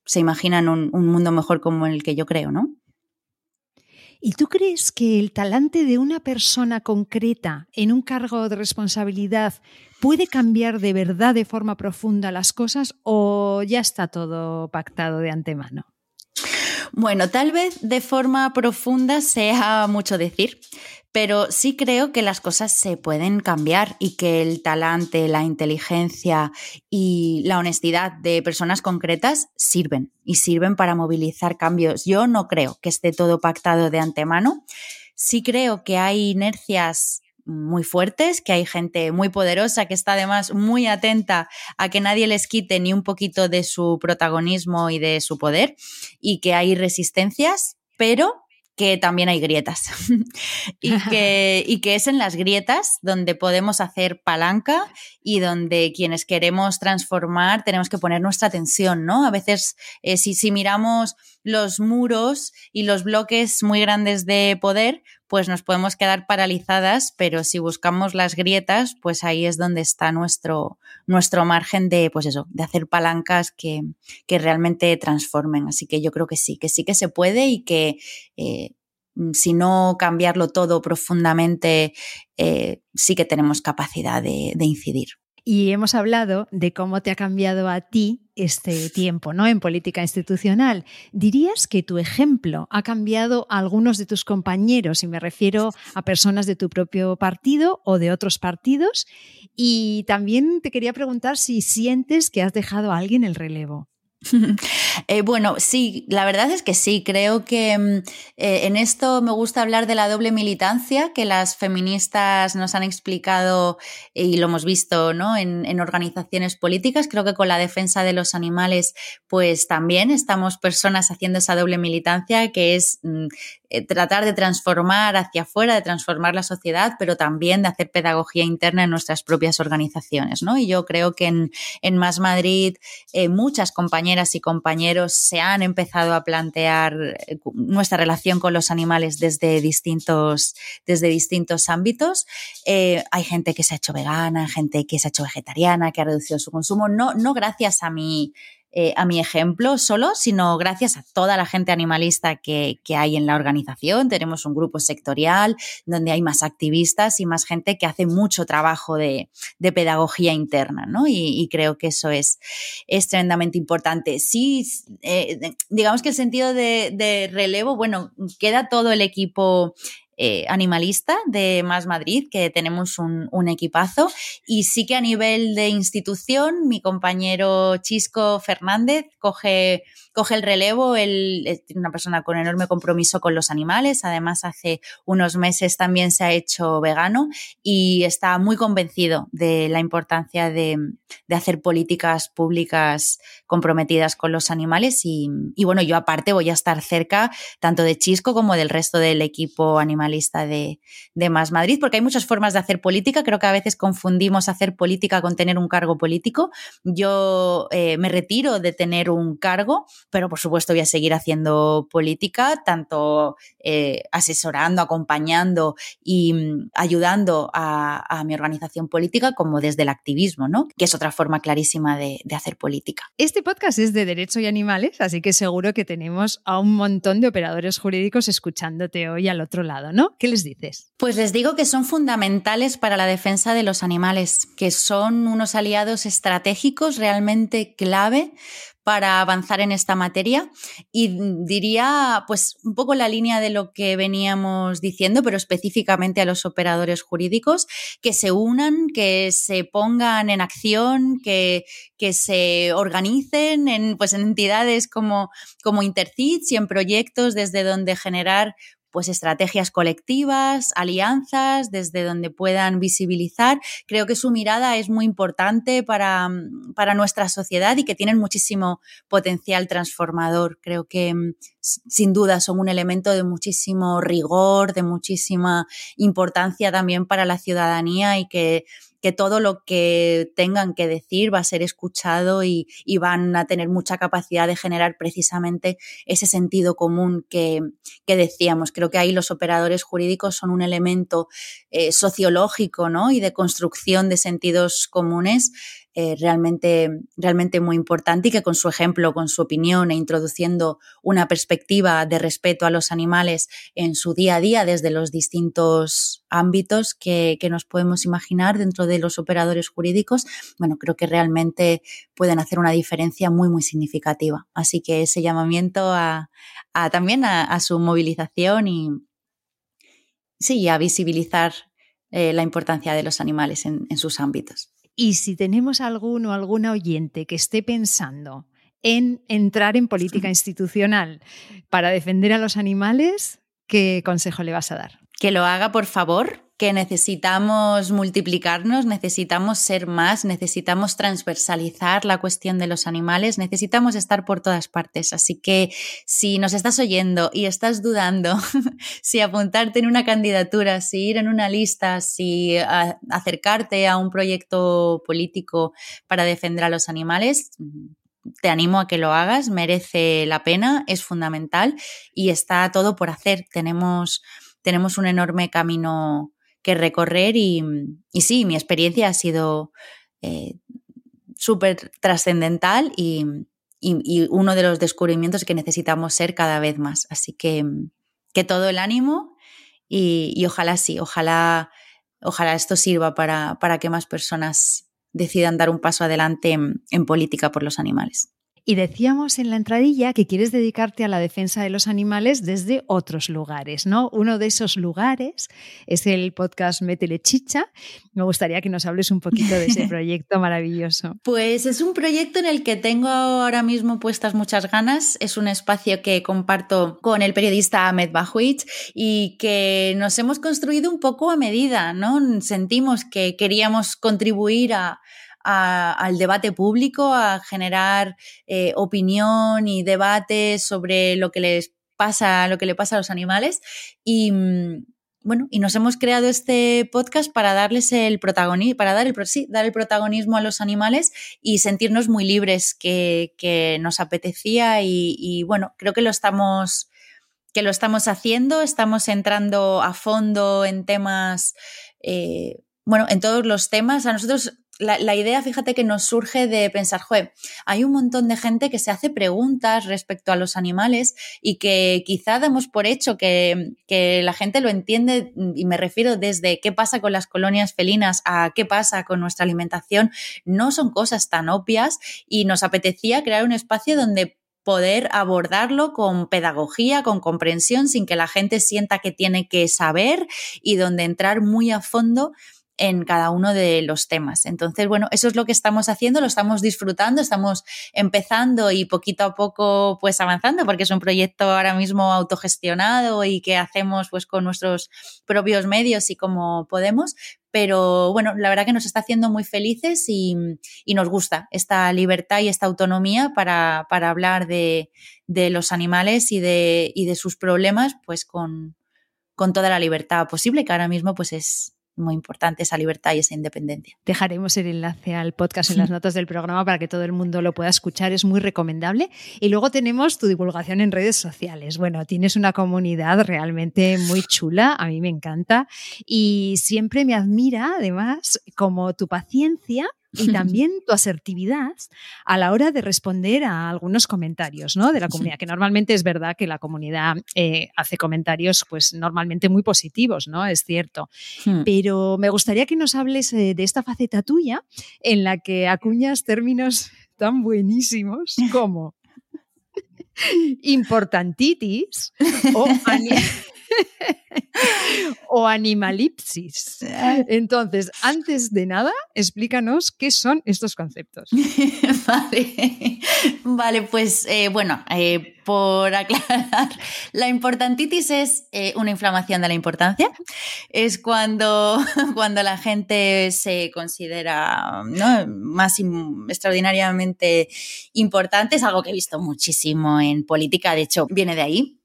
se imaginan un, un mundo mejor como el que yo creo, ¿no? ¿Y tú crees que el talante de una persona concreta en un cargo de responsabilidad puede cambiar de verdad de forma profunda las cosas o ya está todo pactado de antemano? Bueno, tal vez de forma profunda sea mucho decir, pero sí creo que las cosas se pueden cambiar y que el talante, la inteligencia y la honestidad de personas concretas sirven y sirven para movilizar cambios. Yo no creo que esté todo pactado de antemano. Sí creo que hay inercias muy fuertes, que hay gente muy poderosa que está además muy atenta a que nadie les quite ni un poquito de su protagonismo y de su poder y que hay resistencias, pero que también hay grietas y, que, y que es en las grietas donde podemos hacer palanca y donde quienes queremos transformar tenemos que poner nuestra atención, ¿no? A veces eh, si, si miramos los muros y los bloques muy grandes de poder, pues nos podemos quedar paralizadas, pero si buscamos las grietas, pues ahí es donde está nuestro, nuestro margen de, pues eso, de hacer palancas que, que realmente transformen. Así que yo creo que sí, que sí que se puede y que eh, si no cambiarlo todo profundamente, eh, sí que tenemos capacidad de, de incidir. Y hemos hablado de cómo te ha cambiado a ti este tiempo ¿no? en política institucional. ¿Dirías que tu ejemplo ha cambiado a algunos de tus compañeros, y me refiero a personas de tu propio partido o de otros partidos? Y también te quería preguntar si sientes que has dejado a alguien el relevo. Eh, bueno, sí, la verdad es que sí. Creo que mm, eh, en esto me gusta hablar de la doble militancia que las feministas nos han explicado y lo hemos visto ¿no? en, organizaciones políticas. Creo que con la defensa de los animales, pues también estamos personas haciendo esa doble militancia que es mm, tratar de transformar hacia afuera, de transformar la sociedad, pero también de hacer pedagogía interna en nuestras propias organizaciones. ¿no? Y yo creo que en, en Más Madrid eh, muchas compañeras y compañeros se han empezado a plantear eh, nuestra relación con los animales desde distintos, desde distintos ámbitos. hay gente que se ha hecho vegana, gente que se ha hecho vegetariana, que ha reducido su consumo, no, no gracias a mi eh, a mi ejemplo solo, sino gracias a toda la gente animalista que, hay en la organización. Tenemos un grupo sectorial donde hay más activistas y más gente que hace mucho trabajo de, pedagogía interna, ¿no? Y, creo que eso es, es tremendamente importante. Sí, eh, digamos que el sentido de, de relevo, bueno, queda todo el equipo eh, animalista de Más Madrid, que tenemos un, equipazo. Y sí que a nivel de institución, mi compañero Chisco Fernández coge, coge el relevo. Él es una persona con enorme compromiso con los animales. Además, hace unos meses también se ha hecho vegano y está muy convencido de la importancia de, hacer políticas públicas comprometidas con los animales. Y, bueno, yo aparte voy a estar cerca tanto de Chisco como del resto del equipo animal lista de, Más Madrid, porque hay muchas formas de hacer política. Creo que a veces confundimos hacer política con tener un cargo político. Yo eh, me retiro de tener un cargo, pero por supuesto voy a seguir haciendo política, tanto eh, asesorando, acompañando y mm, ayudando a, mi organización política como desde el activismo, ¿no? que es otra forma clarísima de, de hacer política. Este podcast es de Derecho y Animales, así que seguro que tenemos a un montón de operadores jurídicos escuchándote hoy al otro lado, ¿no? ¿Qué les dices? Pues les digo que son fundamentales para la defensa de los animales, que son unos aliados estratégicos realmente clave para avanzar en esta materia. Y diría pues un poco la línea de lo que veníamos diciendo, pero específicamente a los operadores jurídicos, que se unan, que se pongan en acción, que, que se organicen en, pues, en entidades como, como Intercits y en proyectos desde donde generar pues estrategias colectivas, alianzas, desde donde puedan visibilizar. Creo que su mirada es muy importante para, para nuestra sociedad y que tienen muchísimo potencial transformador. Creo que mm, sin duda son un elemento de muchísimo rigor, de muchísima importancia también para la ciudadanía y que que todo lo que tengan que decir va a ser escuchado y, van a tener mucha capacidad de generar precisamente ese sentido común que, decíamos. Creo que ahí los operadores jurídicos son un elemento eh, sociológico ¿no? y de construcción de sentidos comunes eh, realmente, realmente muy importante y que con su ejemplo, con su opinión e introduciendo una perspectiva de respeto a los animales en su día a día desde los distintos ámbitos que, nos podemos imaginar dentro de los operadores jurídicos, bueno, creo que realmente pueden hacer una diferencia muy, muy significativa. Así que ese llamamiento a, también a, su movilización y sí, a visibilizar eh, la importancia de los animales en sus ámbitos. Y si tenemos alguno o alguna oyente que esté pensando en entrar en política institucional para defender a los animales, ¿qué consejo le vas a dar? Que lo haga, por favor, que necesitamos multiplicarnos, necesitamos ser más, necesitamos transversalizar la cuestión de los animales, necesitamos estar por todas partes. Así que si nos estás oyendo y estás dudando si apuntarte en una candidatura, si ir en una lista, si acercarte a un proyecto político para defender a los animales, te animo a que lo hagas, merece la pena, es fundamental y está todo por hacer. Tenemos, tenemos un enorme camino que recorrer y, sí, mi experiencia ha sido eh, súper trascendental y, uno de los descubrimientos que necesitamos ser cada vez más. Así que, que todo el ánimo y, ojalá sí, ojalá, ojalá esto sirva para, para que más personas decidan dar un paso adelante en política por los animales. Y decíamos en la entradilla que quieres dedicarte a la defensa de los animales desde otros lugares, ¿no? Uno de esos lugares es el podcast Métele Chicha. Me gustaría que nos hables un poquito de ese proyecto maravilloso. Pues es un proyecto en el que tengo ahora mismo puestas muchas ganas. Es un espacio que comparto con el periodista Ahmed Bahuich y que nos hemos construido un poco a medida, ¿no? Sentimos que queríamos contribuir a al debate público, a generar eh, opinión y debate sobre lo que les pasa, lo que le pasa a los animales. Y mm, bueno, y nos hemos creado este podcast para darles el protagonismo, para dar el, dar el protagonismo a los animales y sentirnos muy libres que, nos apetecía y, bueno, creo que lo estamos que lo estamos haciendo, estamos entrando a fondo en temas, eh, bueno, en todos los temas. A nosotros la, idea, fíjate que nos surge de pensar, joder, hay un montón de gente que se hace preguntas respecto a los animales y que quizá damos por hecho que, que, la gente lo entiende, y me refiero desde qué pasa con las colonias felinas a qué pasa con nuestra alimentación, no son cosas tan obvias y nos apetecía crear un espacio donde poder abordarlo con pedagogía, con comprensión, sin que la gente sienta que tiene que saber y donde entrar muy a fondo en cada uno de los temas. Entonces, bueno, eso es lo que estamos haciendo, lo estamos disfrutando, estamos empezando y poquito a poco pues avanzando porque es un proyecto ahora mismo autogestionado y que hacemos pues con nuestros propios medios y como podemos, pero bueno, la verdad que nos está haciendo muy felices y, nos gusta esta libertad y esta autonomía para, hablar de, los animales y de, sus problemas pues con, con toda la libertad posible, que ahora mismo pues es, muy importante esa libertad y esa independencia. Dejaremos el enlace al podcast en las notas del programa para que todo el mundo lo pueda escuchar, es muy recomendable. Y luego tenemos tu divulgación en redes sociales. Bueno, tienes una comunidad realmente muy chula, a mí me encanta y siempre me admira además como tu paciencia y también tu asertividad a la hora de responder a algunos comentarios ¿no? de la comunidad, que normalmente es verdad que la comunidad eh, hace comentarios pues normalmente muy positivos, ¿no? Es cierto. Hmm. Pero me gustaría que nos hables eh, de esta faceta tuya en la que acuñas términos tan buenísimos como importantitis o o animalipsis. Entonces, antes de nada, explícanos qué son estos conceptos. vale. pues eh, bueno, eh, por aclarar, la importantitis es eh, una inflamación de la importancia. Es cuando, cuando la gente se considera más extraordinariamente importante. Es algo que he visto muchísimo en política, de hecho, viene de ahí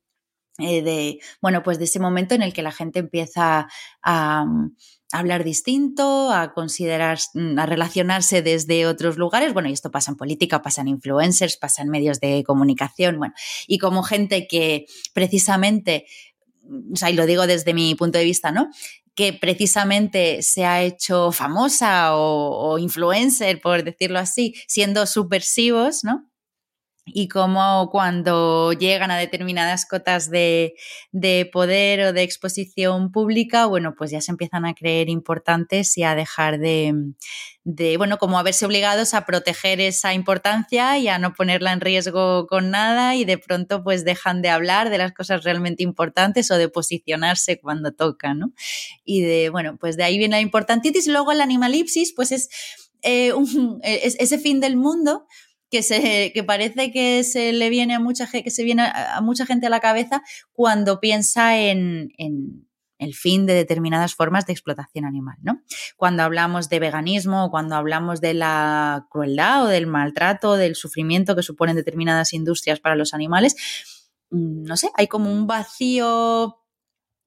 eh, de, bueno, pues de ese momento en el que la gente empieza a, mm, hablar distinto, a considerar, mm, a relacionarse desde otros lugares. Bueno, y esto pasa en política, pasa en influencers, pasa en medios de comunicación, bueno, y como gente que precisamente, mm, o sea, y lo digo desde mi punto de vista, ¿no? que precisamente se ha hecho famosa o, o influencer, por decirlo así, siendo subversivos, ¿no? Y cómo cuando llegan a determinadas cotas de, poder o de exposición pública, bueno, pues ya se empiezan a creer importantes y a dejar de, bueno, como a verse obligados a proteger esa importancia y a no ponerla en riesgo con nada y de pronto pues dejan de hablar de las cosas realmente importantes o de posicionarse cuando toca, ¿no? Y de, bueno, pues de ahí viene la importantitis luego el animalipsis, pues es, eh, es ese fin del mundo que, se, que parece que se le viene a mucha, que se viene a mucha gente a la cabeza cuando piensa en, el fin de determinadas formas de explotación animal, ¿no? Cuando hablamos de veganismo, cuando hablamos de la crueldad o del maltrato, del sufrimiento que suponen determinadas industrias para los animales, mm, no sé, hay como un vacío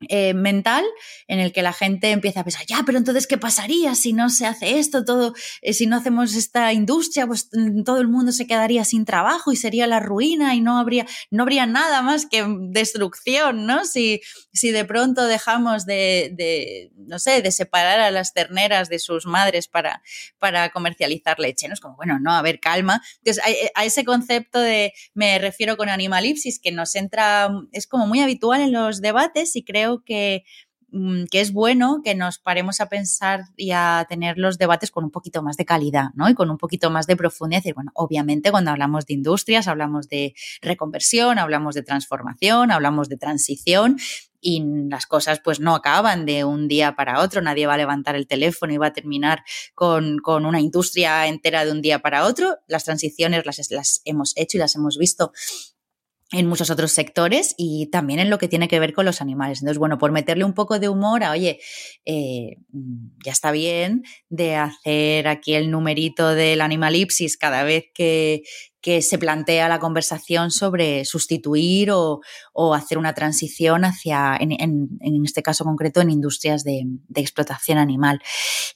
eh, mental en el que la gente empieza a pensar, ya, pero entonces, ¿qué pasaría si no se hace esto? Todo, eh, si no hacemos esta industria, pues mm, todo el mundo se quedaría sin trabajo y sería la ruina y no habría, no habría nada más que destrucción, ¿no? Si, si de pronto dejamos de, de, no sé, de separar a las terneras de sus madres para, para comercializar leche, ¿no? Es como, bueno, no, a ver, calma. Entonces, a, a ese concepto de, me refiero con animalipsis, que nos entra, es como muy habitual en los debates y creo que mm, que es bueno que nos paremos a pensar y a tener los debates con un poquito más de calidad, ¿no? Y con un poquito más de profundidad. Bueno, obviamente cuando hablamos de industrias, hablamos de reconversión, hablamos de transformación, hablamos de transición y las cosas pues no acaban de un día para otro, nadie va a levantar el teléfono y va a terminar con, con una industria entera de un día para otro, las transiciones las, las hemos hecho y las hemos visto en muchos otros sectores y también en lo que tiene que ver con los animales. Entonces, bueno, por meterle un poco de humor a, oye, eh, ya está bien de hacer aquí el numerito del animalipsis cada vez que, que se plantea la conversación sobre sustituir o, o hacer una transición hacia, en, en, en, este caso concreto, en industrias de, de, explotación animal.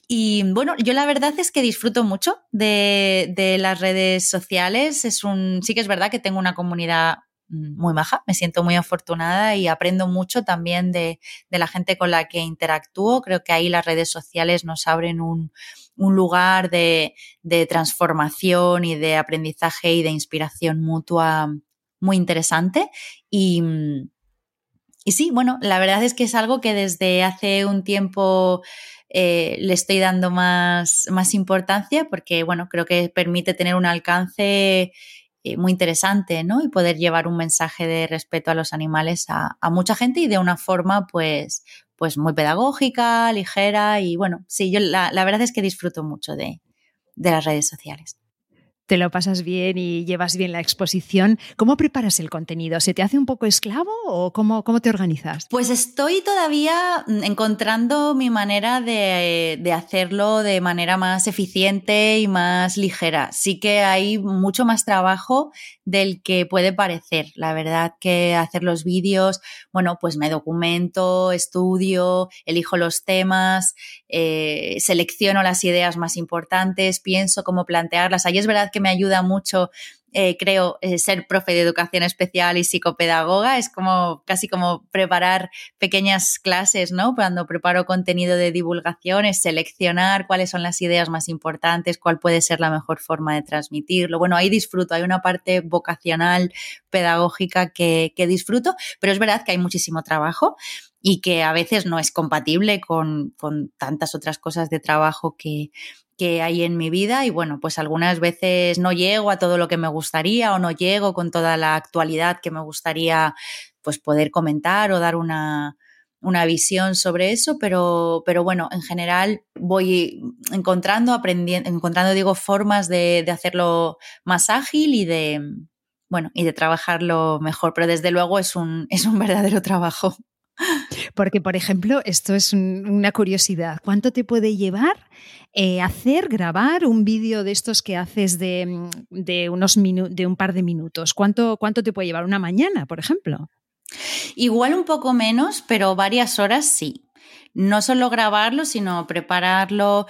Y bueno, yo la verdad es que disfruto mucho de, de, las redes sociales. Es un, sí que es verdad que tengo una comunidad muy maja, me siento muy afortunada y aprendo mucho también de, de la gente con la que interactúo. Creo que ahí las redes sociales nos abren un, un lugar de, de, transformación y de aprendizaje y de inspiración mutua muy interesante. Y, y sí, bueno, la verdad es que es algo que desde hace un tiempo eh, le estoy dando más, más importancia porque, bueno, creo que permite tener un alcance eh, muy interesante, ¿no? Y poder llevar un mensaje de respeto a los animales a, a mucha gente y de una forma, pues, pues muy pedagógica, ligera y bueno, sí, yo la, la verdad es que disfruto mucho de, de las redes sociales te lo pasas bien y llevas bien la exposición. ¿Cómo preparas el contenido? ¿Se te hace un poco esclavo o cómo, cómo te organizas? Pues estoy todavía encontrando mi manera de, de, hacerlo de manera más eficiente y más ligera. Sí que hay mucho más trabajo del que puede parecer. La verdad que hacer los vídeos, bueno, pues me documento, estudio, elijo los temas, eh, selecciono las ideas más importantes, pienso cómo plantearlas. Ahí es verdad que me ayuda mucho eh, creo, eh, ser profe de educación especial y psicopedagoga. Es como casi como preparar pequeñas clases, ¿no? Cuando preparo contenido de divulgación, es seleccionar cuáles son las ideas más importantes, cuál puede ser la mejor forma de transmitirlo. Bueno, ahí disfruto, hay una parte vocacional, pedagógica que, que disfruto, pero es verdad que hay muchísimo trabajo y que a veces no es compatible con, con tantas otras cosas de trabajo que, que hay en mi vida y bueno, pues algunas veces no llego a todo lo que me gustaría o no llego con toda la actualidad que me gustaría pues poder comentar o dar una, una visión sobre eso, pero, pero bueno, en general voy encontrando, aprendiendo, encontrando, digo, formas de, hacerlo más ágil y de, bueno, y de trabajarlo mejor, pero desde luego es un, es un verdadero trabajo. Porque, por ejemplo, esto es un, una curiosidad. ¿Cuánto te puede llevar eh, hacer, grabar un vídeo de estos que haces de, de unos de un par de minutos? ¿Cuánto, ¿Cuánto te puede llevar? ¿Una mañana, por ejemplo? Igual un poco menos, pero varias horas sí. No solo grabarlo, sino prepararlo,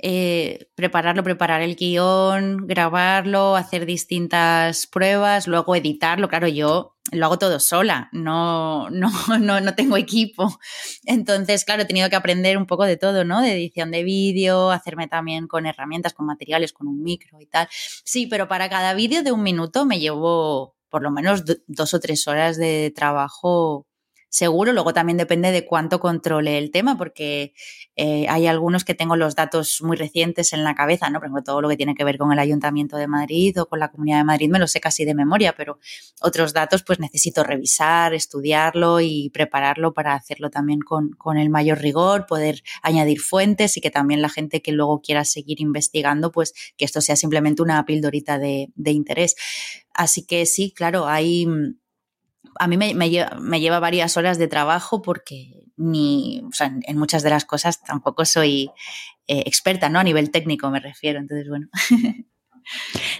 eh, prepararlo, preparar el guion, grabarlo, hacer distintas pruebas, luego editarlo. Claro, yo lo hago todo sola, no, no, no, no tengo equipo. Entonces, claro, he tenido que aprender un poco de todo, ¿no? De edición de vídeo, hacerme también con herramientas, con materiales, con un micro y tal. Sí, pero para cada vídeo de un minuto me llevo por lo menos dos o tres horas de trabajo seguro. Luego también depende de cuánto controle el tema, porque eh, hay algunos que tengo los datos muy recientes en la cabeza, ¿no? Por ejemplo, todo lo que tiene que ver con el Ayuntamiento de Madrid o con la Comunidad de Madrid me lo sé casi de memoria, pero otros datos pues necesito revisar, estudiarlo y prepararlo para hacerlo también con, con el mayor rigor, poder añadir fuentes y que también la gente que luego quiera seguir investigando, pues que esto sea simplemente una pildorita de, de interés. Así que sí, claro, hay a mí me, lleva, varias horas de trabajo porque ni, o sea, en, en muchas de las cosas tampoco soy eh, experta, ¿no? A nivel técnico me refiero. Entonces, bueno.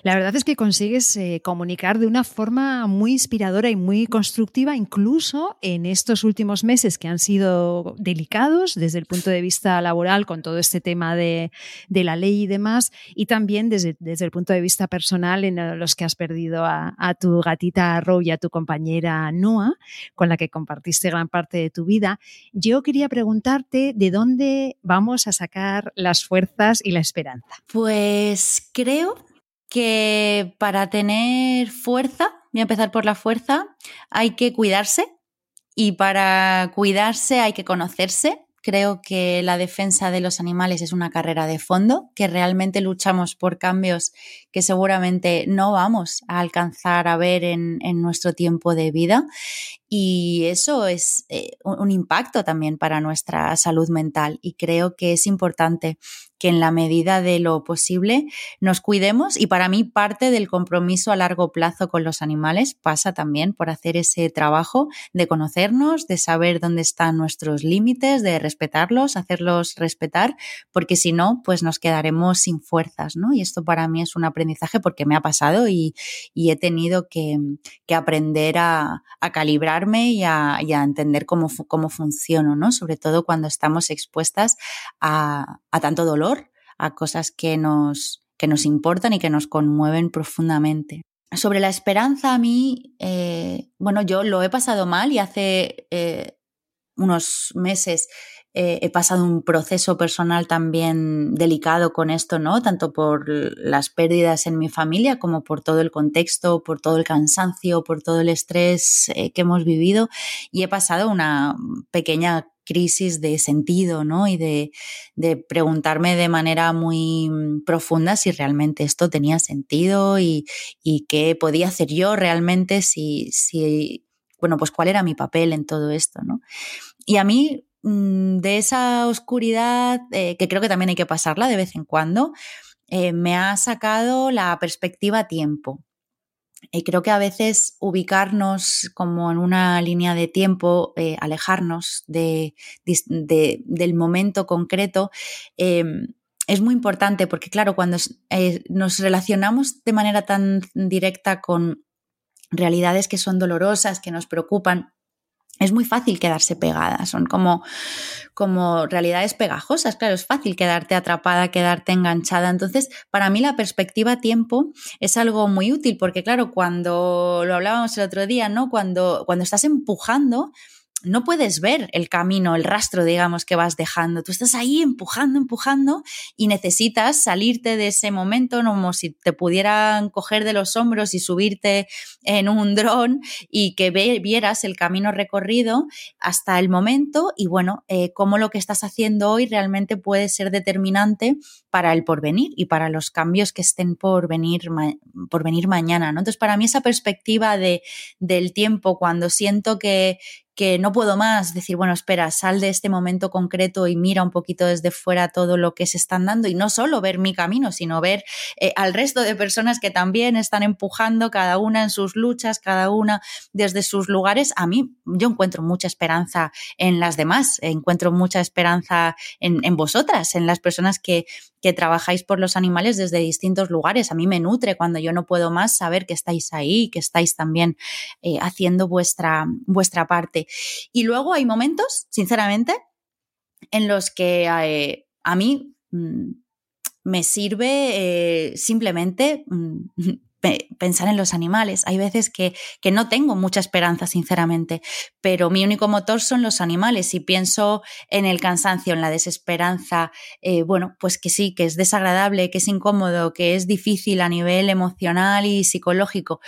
La verdad es que consigues eh, comunicar de una forma muy inspiradora y muy constructiva, incluso en estos últimos meses que han sido delicados desde el punto de vista laboral con todo este tema de, la ley y demás, y también desde, el punto de vista personal en los que has perdido a, tu gatita Ro y a tu compañera Noah, con la que compartiste gran parte de tu vida. Yo quería preguntarte de dónde vamos a sacar las fuerzas y la esperanza. Pues creo que para tener fuerza, voy a empezar por la fuerza, hay que cuidarse Y para cuidarse hay que conocerse, Creo que la defensa de los animales es una carrera de fondo, que realmente luchamos por cambios que seguramente no vamos a alcanzar a ver en, nuestro tiempo de vida. Y eso es eh, un impacto también para nuestra salud mental. Y creo que es importante que en la medida de lo posible nos cuidemos y para mí parte del compromiso a largo plazo con los animales pasa también por hacer ese trabajo de conocernos, de saber dónde están nuestros límites, de respetarlos, hacerlos respetar, porque si no, pues nos quedaremos sin fuerzas, ¿no? Y esto para mí es un aprendizaje porque me ha pasado y, he tenido que, aprender a, y a, entender cómo, cómo funciono, ¿no? Sobre todo cuando estamos expuestas a tanto dolor a cosas que nos, que nos importan y que nos conmueven profundamente. Sobre la esperanza, a mí, eh, bueno, yo lo he pasado mal y hace eh, unos meses eh, he pasado un proceso personal también delicado con esto, ¿no? Tanto por las pérdidas en mi familia como por todo el contexto, por todo el cansancio, por todo el estrés que hemos vivido y he pasado una pequeña crisis de sentido, ¿no? Y de, preguntarme de manera muy profunda si realmente esto tenía sentido y, qué podía hacer yo realmente si, si, bueno, pues cuál era mi papel en todo esto, ¿no? Y a mí, mm, de esa oscuridad, eh, que creo que también hay que pasarla de vez en cuando, eh, me ha sacado la perspectiva tiempo. Y creo que a veces ubicarnos como en una línea de tiempo, eh, alejarnos de, del momento concreto, es muy importante porque, claro, cuando eh, nos relacionamos de manera tan directa con realidades que son dolorosas, que nos preocupan, es muy fácil quedarse pegada, son como, como realidades pegajosas, claro, es fácil quedarte atrapada, quedarte enganchada. Entonces, para mí la perspectiva tiempo es algo muy útil porque, claro, cuando lo hablábamos el otro día, ¿no? Cuando, cuando estás empujando, no puedes ver el camino, el rastro, digamos, que vas dejando. Tú estás ahí empujando, empujando y necesitas salirte de ese momento como si te pudieran coger de los hombros y subirte en un dron y que vieras el camino recorrido hasta el momento y bueno, eh, cómo lo que estás haciendo hoy realmente puede ser determinante para el porvenir y para los cambios que estén por venir, por venir mañana. ¿no? Entonces, para mí esa perspectiva de, del tiempo, cuando siento que, que no puedo más, decir, bueno, espera, sal de este momento concreto y mira un poquito desde fuera todo lo que se están dando y no solo ver mi camino, sino ver eh, al resto de personas que también están empujando, cada una en sus luchas, cada una desde sus lugares. A mí yo encuentro mucha esperanza en las demás, encuentro mucha esperanza en, en vosotras, en las personas que, que trabajáis por los animales desde distintos lugares. A mí me nutre cuando yo no puedo más saber que estáis ahí, que estáis también eh, haciendo vuestra, vuestra parte. Y luego hay momentos, sinceramente, en los que eh, a mí mm, me sirve eh, simplemente mm, pensar en los animales. Hay veces que, que, no tengo mucha esperanza, sinceramente, pero mi único motor son los animales. Si pienso en el cansancio, en la desesperanza, eh, bueno, pues que sí, que es desagradable, que es incómodo, que es difícil a nivel emocional y psicológico,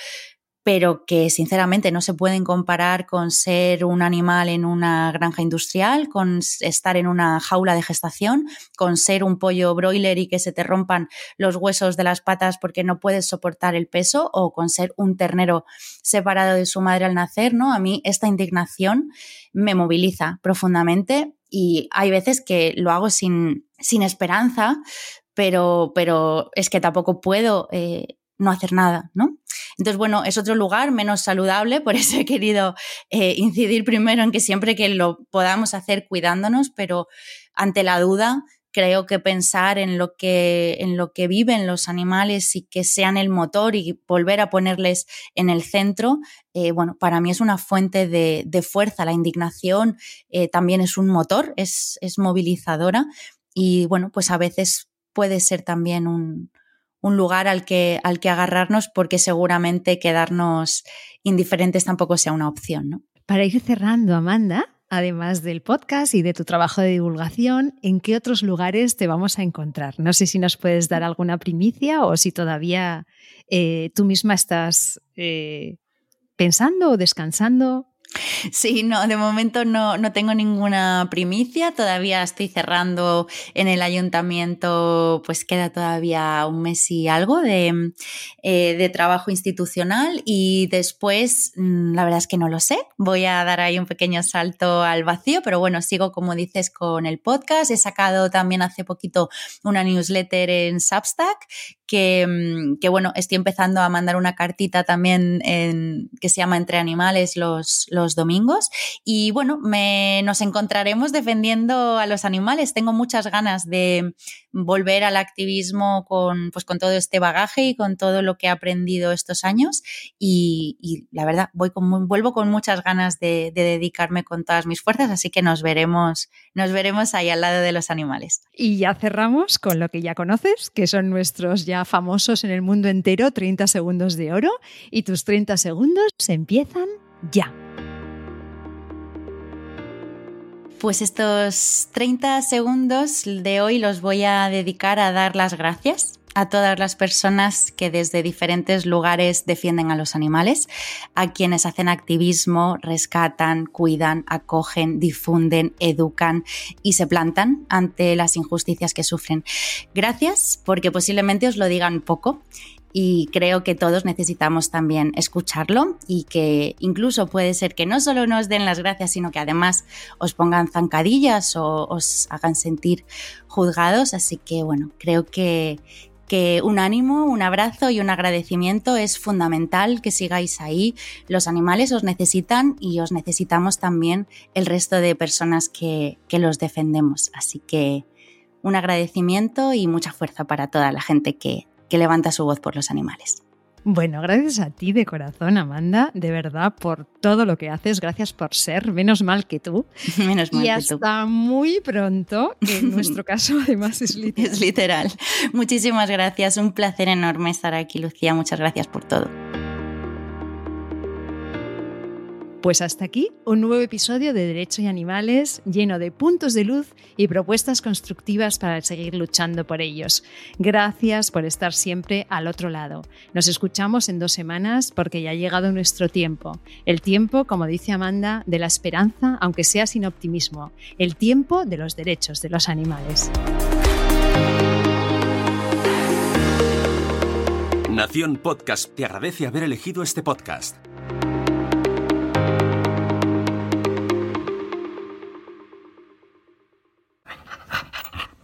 pero que sinceramente no se pueden comparar con ser un animal en una granja industrial, con estar en una jaula de gestación, con ser un pollo broiler y que se te rompan los huesos de las patas porque no puedes soportar el peso, o con ser un ternero separado de su madre al nacer, ¿no? A mí esta indignación me moviliza profundamente y hay veces que lo hago sin, sin esperanza, pero, pero es que tampoco puedo eh, no hacer nada, ¿no? Entonces, bueno, es otro lugar menos saludable, por eso he querido eh, incidir primero en que siempre que lo podamos hacer cuidándonos, pero ante la duda, creo que pensar en lo que, en lo que viven los animales y que sean el motor y volver a ponerles en el centro, eh, bueno, para mí es una fuente de, fuerza. La indignación eh, también es un motor, es, es movilizadora y bueno, pues a veces puede ser también un, un lugar al que, al que agarrarnos porque seguramente quedarnos indiferentes tampoco sea una opción. ¿no? Para ir cerrando, Amanda, además del podcast y de tu trabajo de divulgación, ¿en qué otros lugares te vamos a encontrar? No sé si nos puedes dar alguna primicia o si todavía eh, tú misma estás eh, pensando o descansando Sí, no, de momento no, no, tengo ninguna primicia. Todavía estoy cerrando en el ayuntamiento, pues queda todavía un mes y algo de, eh, de, trabajo institucional y después, mm, la verdad es que no lo sé. Voy a dar ahí un pequeño salto al vacío, pero bueno, sigo como dices con el podcast. He sacado también hace poquito una newsletter en Substack que, mm, que bueno, estoy empezando a mandar una cartita también en, que se llama Entre Animales los, los domingos. Y bueno, me, nos encontraremos defendiendo a los animales. Tengo muchas ganas de volver al activismo con, pues, con todo este bagaje y con todo lo que he aprendido estos años. Y, la verdad, voy con, vuelvo con muchas ganas de, de, dedicarme con todas mis fuerzas, así que nos veremos, nos veremos ahí al lado de los animales. Y ya cerramos con lo que ya conoces, que son nuestros ya famosos en el mundo entero 30 segundos de oro. Y tus 30 segundos se empiezan ya. Pues estos 30 segundos de hoy los voy a dedicar a dar las gracias a todas las personas que desde diferentes lugares defienden a los animales, a quienes hacen activismo, rescatan, cuidan, acogen, difunden, educan y se plantan ante las injusticias que sufren. Gracias porque posiblemente os lo digan poco y creo que todos necesitamos también escucharlo y que incluso puede ser que no solo nos den las gracias, sino que además os pongan zancadillas o os hagan sentir juzgados. Así que bueno, creo que, que un ánimo, un abrazo y un agradecimiento es fundamental que sigáis ahí. Los animales os necesitan y os necesitamos también el resto de personas que, que los defendemos. Así que un agradecimiento y mucha fuerza para toda la gente que que levanta su voz por los animales. Bueno, gracias a ti de corazón, Amanda, de verdad, por todo lo que haces. Gracias por ser, menos mal que tú. Menos mal y hasta muy pronto, que en nuestro caso además es literal. Es literal. Muchísimas gracias, un placer enorme estar aquí, Lucía. Muchas gracias por todo. Pues hasta aquí un nuevo episodio de Derecho y Animales lleno de puntos de luz y propuestas constructivas para seguir luchando por ellos. Gracias por estar siempre al otro lado. Nos escuchamos en dos semanas porque ya ha llegado nuestro tiempo. El tiempo, como dice Amanda, de la esperanza, aunque sea sin optimismo. El tiempo de los derechos de los animales. Nación Podcast te agradece haber elegido este podcast.